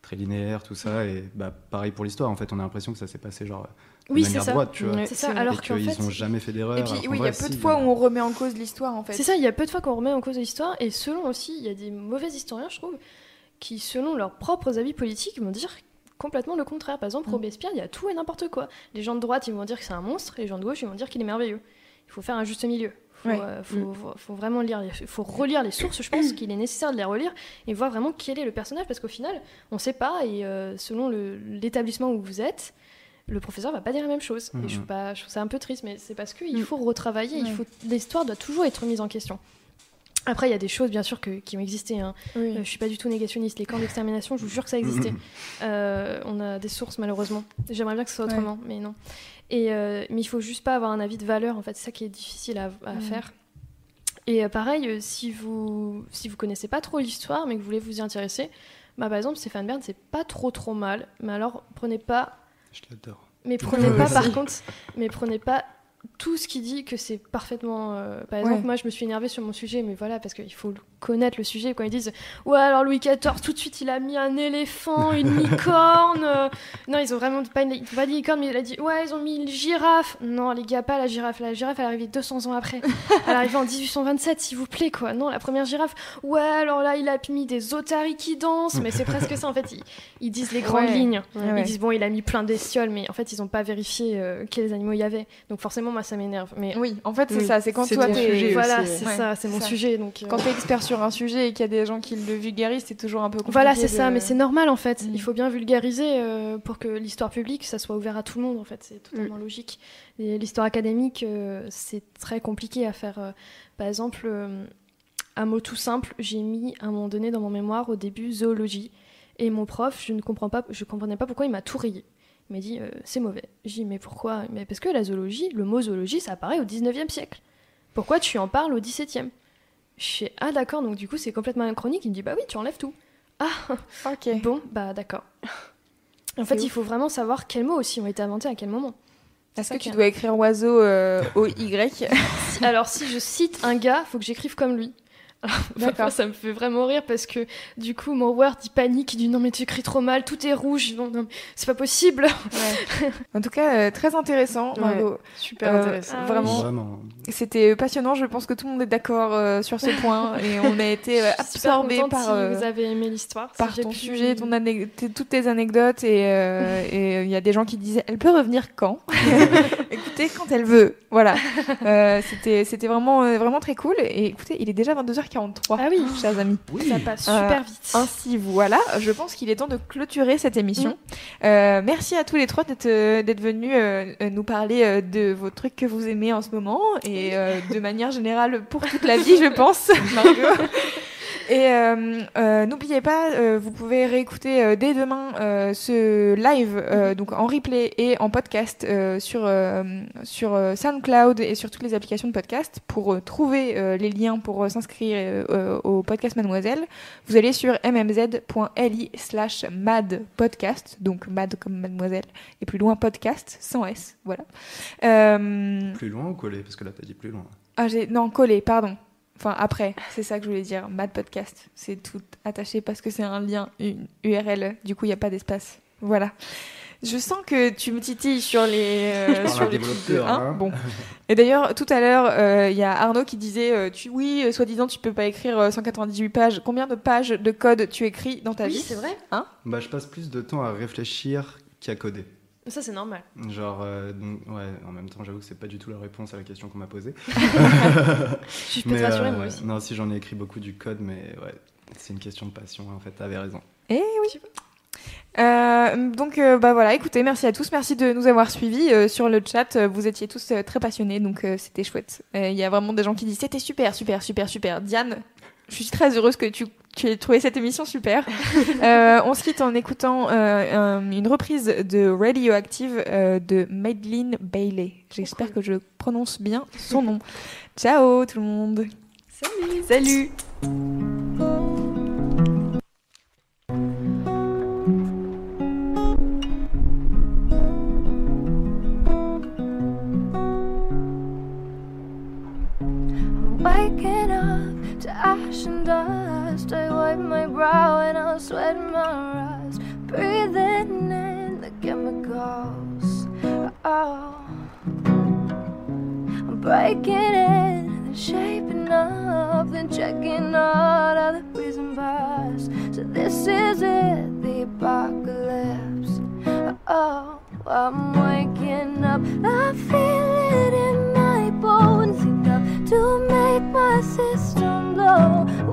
très linéaire, tout ça, et bah pareil pour l'histoire. En fait, on a l'impression que ça s'est passé genre Oui, c'est manière ça. droite, tu vois. C'est ça. Alors qu'ils fait, n'ont jamais fait d'erreur. Et puis, oui, il y a peu si, de fois où on remet en cause l'histoire, en fait. C'est ça, il y a peu de fois qu'on remet en cause l'histoire, et selon aussi, il y a des mauvais historiens, je trouve, qui, selon leurs propres avis politiques, vont dire complètement le contraire. Par exemple, Mm. Robespierre, il y a tout et n'importe quoi. Les gens de droite, ils vont dire que c'est un monstre, et les gens de gauche, ils vont dire qu'il est merveilleux. Il faut faire un juste milieu. Faut, Ouais. euh, faut, Mm. faut- faut vraiment lire, les- faut relire les sources. Je pense qu'il est nécessaire de les relire et voir vraiment quel est le personnage, parce qu'au final, on ne sait pas, et euh, selon l'établissement où vous êtes, le professeur va pas dire la même chose. Et je, trouve pas- je trouve ça un peu triste, mais c'est parce qu'il Mm. faut retravailler, il faut l'histoire doit toujours être mise en question. Après, il y a des choses, bien sûr, que- qui ont existé. hein. Oui. Euh, je suis pas du tout négationniste. Les camps d'extermination, je vous jure que ça existait. Euh, on a des sources, malheureusement. J'aimerais bien que ce soit Ouais. autrement, mais non. Et, euh, mais il faut juste pas avoir un avis de valeur, en fait. C'est ça qui est difficile à, à Mm. faire. Et euh, pareil, si vous si vous connaissez pas trop l'histoire, mais que vous voulez vous y intéresser, bah, par exemple, Stéphane Bern, c'est pas trop trop mal. Mais alors, prenez pas Je l'adore. mais prenez pas par contre, mais prenez pas tout ce qui dit que c'est parfaitement. euh, par exemple, Ouais. moi je me suis énervée sur mon sujet, mais voilà, parce qu'il faut connaître le sujet. Quand ils disent Ouais, alors Louis XIV, tout de suite il a mis un éléphant, une licorne. euh, Non, ils ont vraiment pas, une, pas licorne, mais il a dit Ouais, ils ont mis une girafe. Non, les gars, pas la girafe. La girafe elle est arrivée 200 ans après. Elle est arrivée en 1827, s'il vous plaît, quoi. Non, la première girafe. Ouais, alors là il a mis des otaries qui dansent, mais c'est presque ça en fait. Ils, ils disent les grandes Ouais. lignes. Ouais. Ils disent bon, il a mis plein d'estioles, mais en fait, ils n'ont pas vérifié euh, quels animaux il y avait. Donc forcément, moi, ça m'énerve. Mais Oui, en fait, c'est Oui. ça. C'est quand toi, t'es- voilà, c'est ouais. ça, c'est mon ça. sujet. Donc euh, Quand t'es expert sur un sujet et qu'il y a des gens qui le vulgarisent, c'est toujours un peu compliqué. voilà, c'est de- ça. Mais c'est normal en fait. Mm. Il faut bien vulgariser euh, pour que l'histoire publique, ça soit ouvert à tout le monde. En fait, c'est totalement Mm. logique. Et L'histoire académique, euh, c'est très compliqué à faire. par exemple, euh, un mot tout simple, j'ai mis à un moment donné dans mon mémoire au début zoologie. Et mon prof, je ne comprends pas, je comprenais pas pourquoi il m'a tout rayé. Il m'a dit euh, c'est mauvais. J'ai dit mais pourquoi? Mais parce que la zoologie, le mot zoologie, ça apparaît au 19e siècle. Pourquoi tu en parles au 17e Je fais ah d'accord, donc du coup c'est complètement anachronique. Il me dit bah oui, tu enlèves tout. Ah Ok. bon, bah d'accord. En fait, il faut vraiment savoir quels mots aussi ont été inventés à quel moment. Est-ce que tu dois écrire oiseau euh, au Y? Alors, si je cite un gars, faut que j'écrive comme lui. D'accord. ça me fait vraiment rire parce que du coup, mon Word il panique, il dit non mais tu écris trop mal, tout est rouge, non, non, c'est pas possible. En tout cas, euh, très intéressant, Ouais. Margot. Super Euh, intéressant. Ah oui. Vraiment. Vraiment. C'était passionnant. Je pense que tout le monde est d'accord euh, sur ce point et on a été euh, contente par, si vous avez aimé l'histoire. si par j'ai ton pu- sujet, ton toutes tes anecdotes et et, il y a des gens qui disaient elle peut revenir quand? Écoutez quand elle veut. Voilà. Euh, c'était c'était vraiment euh, vraiment très cool et écoutez, il est déjà 22h43 Ah oui, chers amis. ça passe Euh, super vite. Ainsi voilà, je pense qu'il est temps de clôturer cette émission. Euh, merci à tous les trois d'être euh, venus euh, nous parler euh, de vos trucs que vous aimez en ce moment et euh, de manière générale pour toute la vie, je pense, Margot. Et euh, euh, n'oubliez pas, euh, vous pouvez réécouter dès demain ce live euh, donc en replay et en podcast sur sur SoundCloud et sur toutes les applications de podcast pour trouver les liens pour s'inscrire au podcast Mademoiselle. Vous allez sur mmz.li slash mad podcast, donc mad comme mademoiselle, et plus loin podcast, sans S, voilà. Euh, Plus loin ou collé? Parce que là, t'as dit plus loin. ah, j'ai, non, collé, pardon. Enfin, après, c'est ça que je voulais dire, mad podcast. C'est tout attaché parce que c'est un lien, une URL, du coup, il n'y a pas d'espace. Voilà. Je sens que tu me titilles sur les, euh, sur les trucs de développeur, un. hein. Bon. Et d'ailleurs, tout à l'heure, euh, il y a Arnaud qui disait, euh, tu, oui, euh, soi-disant, tu peux pas écrire euh, 198 pages. Combien de pages de code tu écris dans ta Oui, vie? c'est vrai. Bah, je passe plus de temps à réfléchir qu'à coder. Ça, c'est normal. Genre, euh, donc, ouais, en même temps, j'avoue que c'est pas du tout la réponse à la question qu'on m'a posée. Je peux te rassurer, moi euh, aussi. Non, si j'en ai écrit beaucoup du code, mais ouais, c'est une question de passion, en fait, t'avais raison. Eh oui. Euh, donc euh, bah voilà, écoutez, merci à tous, merci de nous avoir suivis euh, sur le chat. Euh, Vous étiez tous euh, très passionnés, donc euh, c'était chouette. Euh, Il y a vraiment des gens qui disent c'était super, super, super, super. Diane, Je suis très heureuse que tu, tu aies trouvé cette émission super. Euh, on se quitte en écoutant euh, un- une reprise de Radioactive euh, de Madeleine Bailey. J'espère que je prononce bien son nom. Ciao tout le monde. Salut Salut. Ash and dust. I wipe my brow and I'll sweat my rust. Breathing in the chemicals. Oh, I'm breaking in and shaping up, then checking out of the prison bars. So this is it, the apocalypse. Oh, I'm waking up. I feel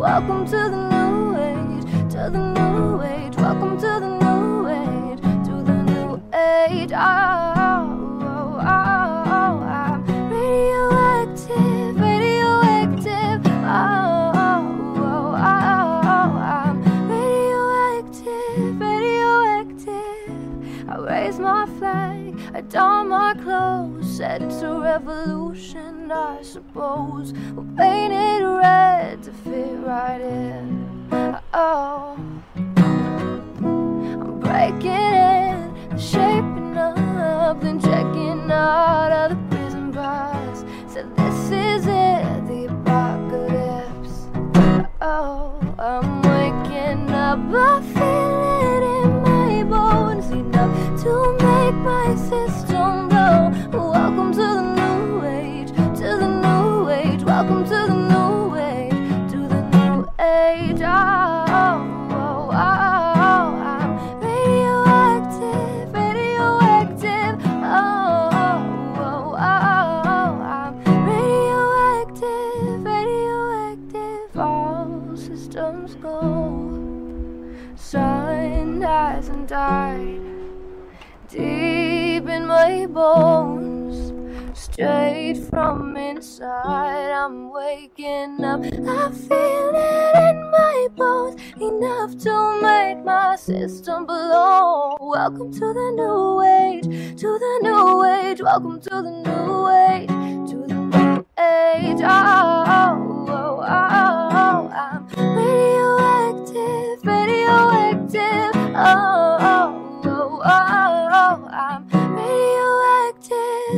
Welcome to the new age, to the new age. Welcome to the new age, to the new age. Oh, oh, oh, oh, I'm radioactive, radioactive. Oh, oh, oh, oh, I'm radioactive, radioactive. I raise my flag, I don my clothes, said it's a revolution, I suppose. We'll paint it red to fit right in. Oh, I'm breaking in, shaping up, then checking out of the prison bars. Said this is it, the apocalypse. Oh, I'm waking up, I feel bones, straight from inside. I'm waking up, I feel it in my bones, enough to make my system blow. Welcome to the new age, to the new age. Welcome to the new age, to the new age. Oh, oh, oh, oh, oh. I'm radioactive, radioactive. Oh, oh, oh, oh, oh. oh.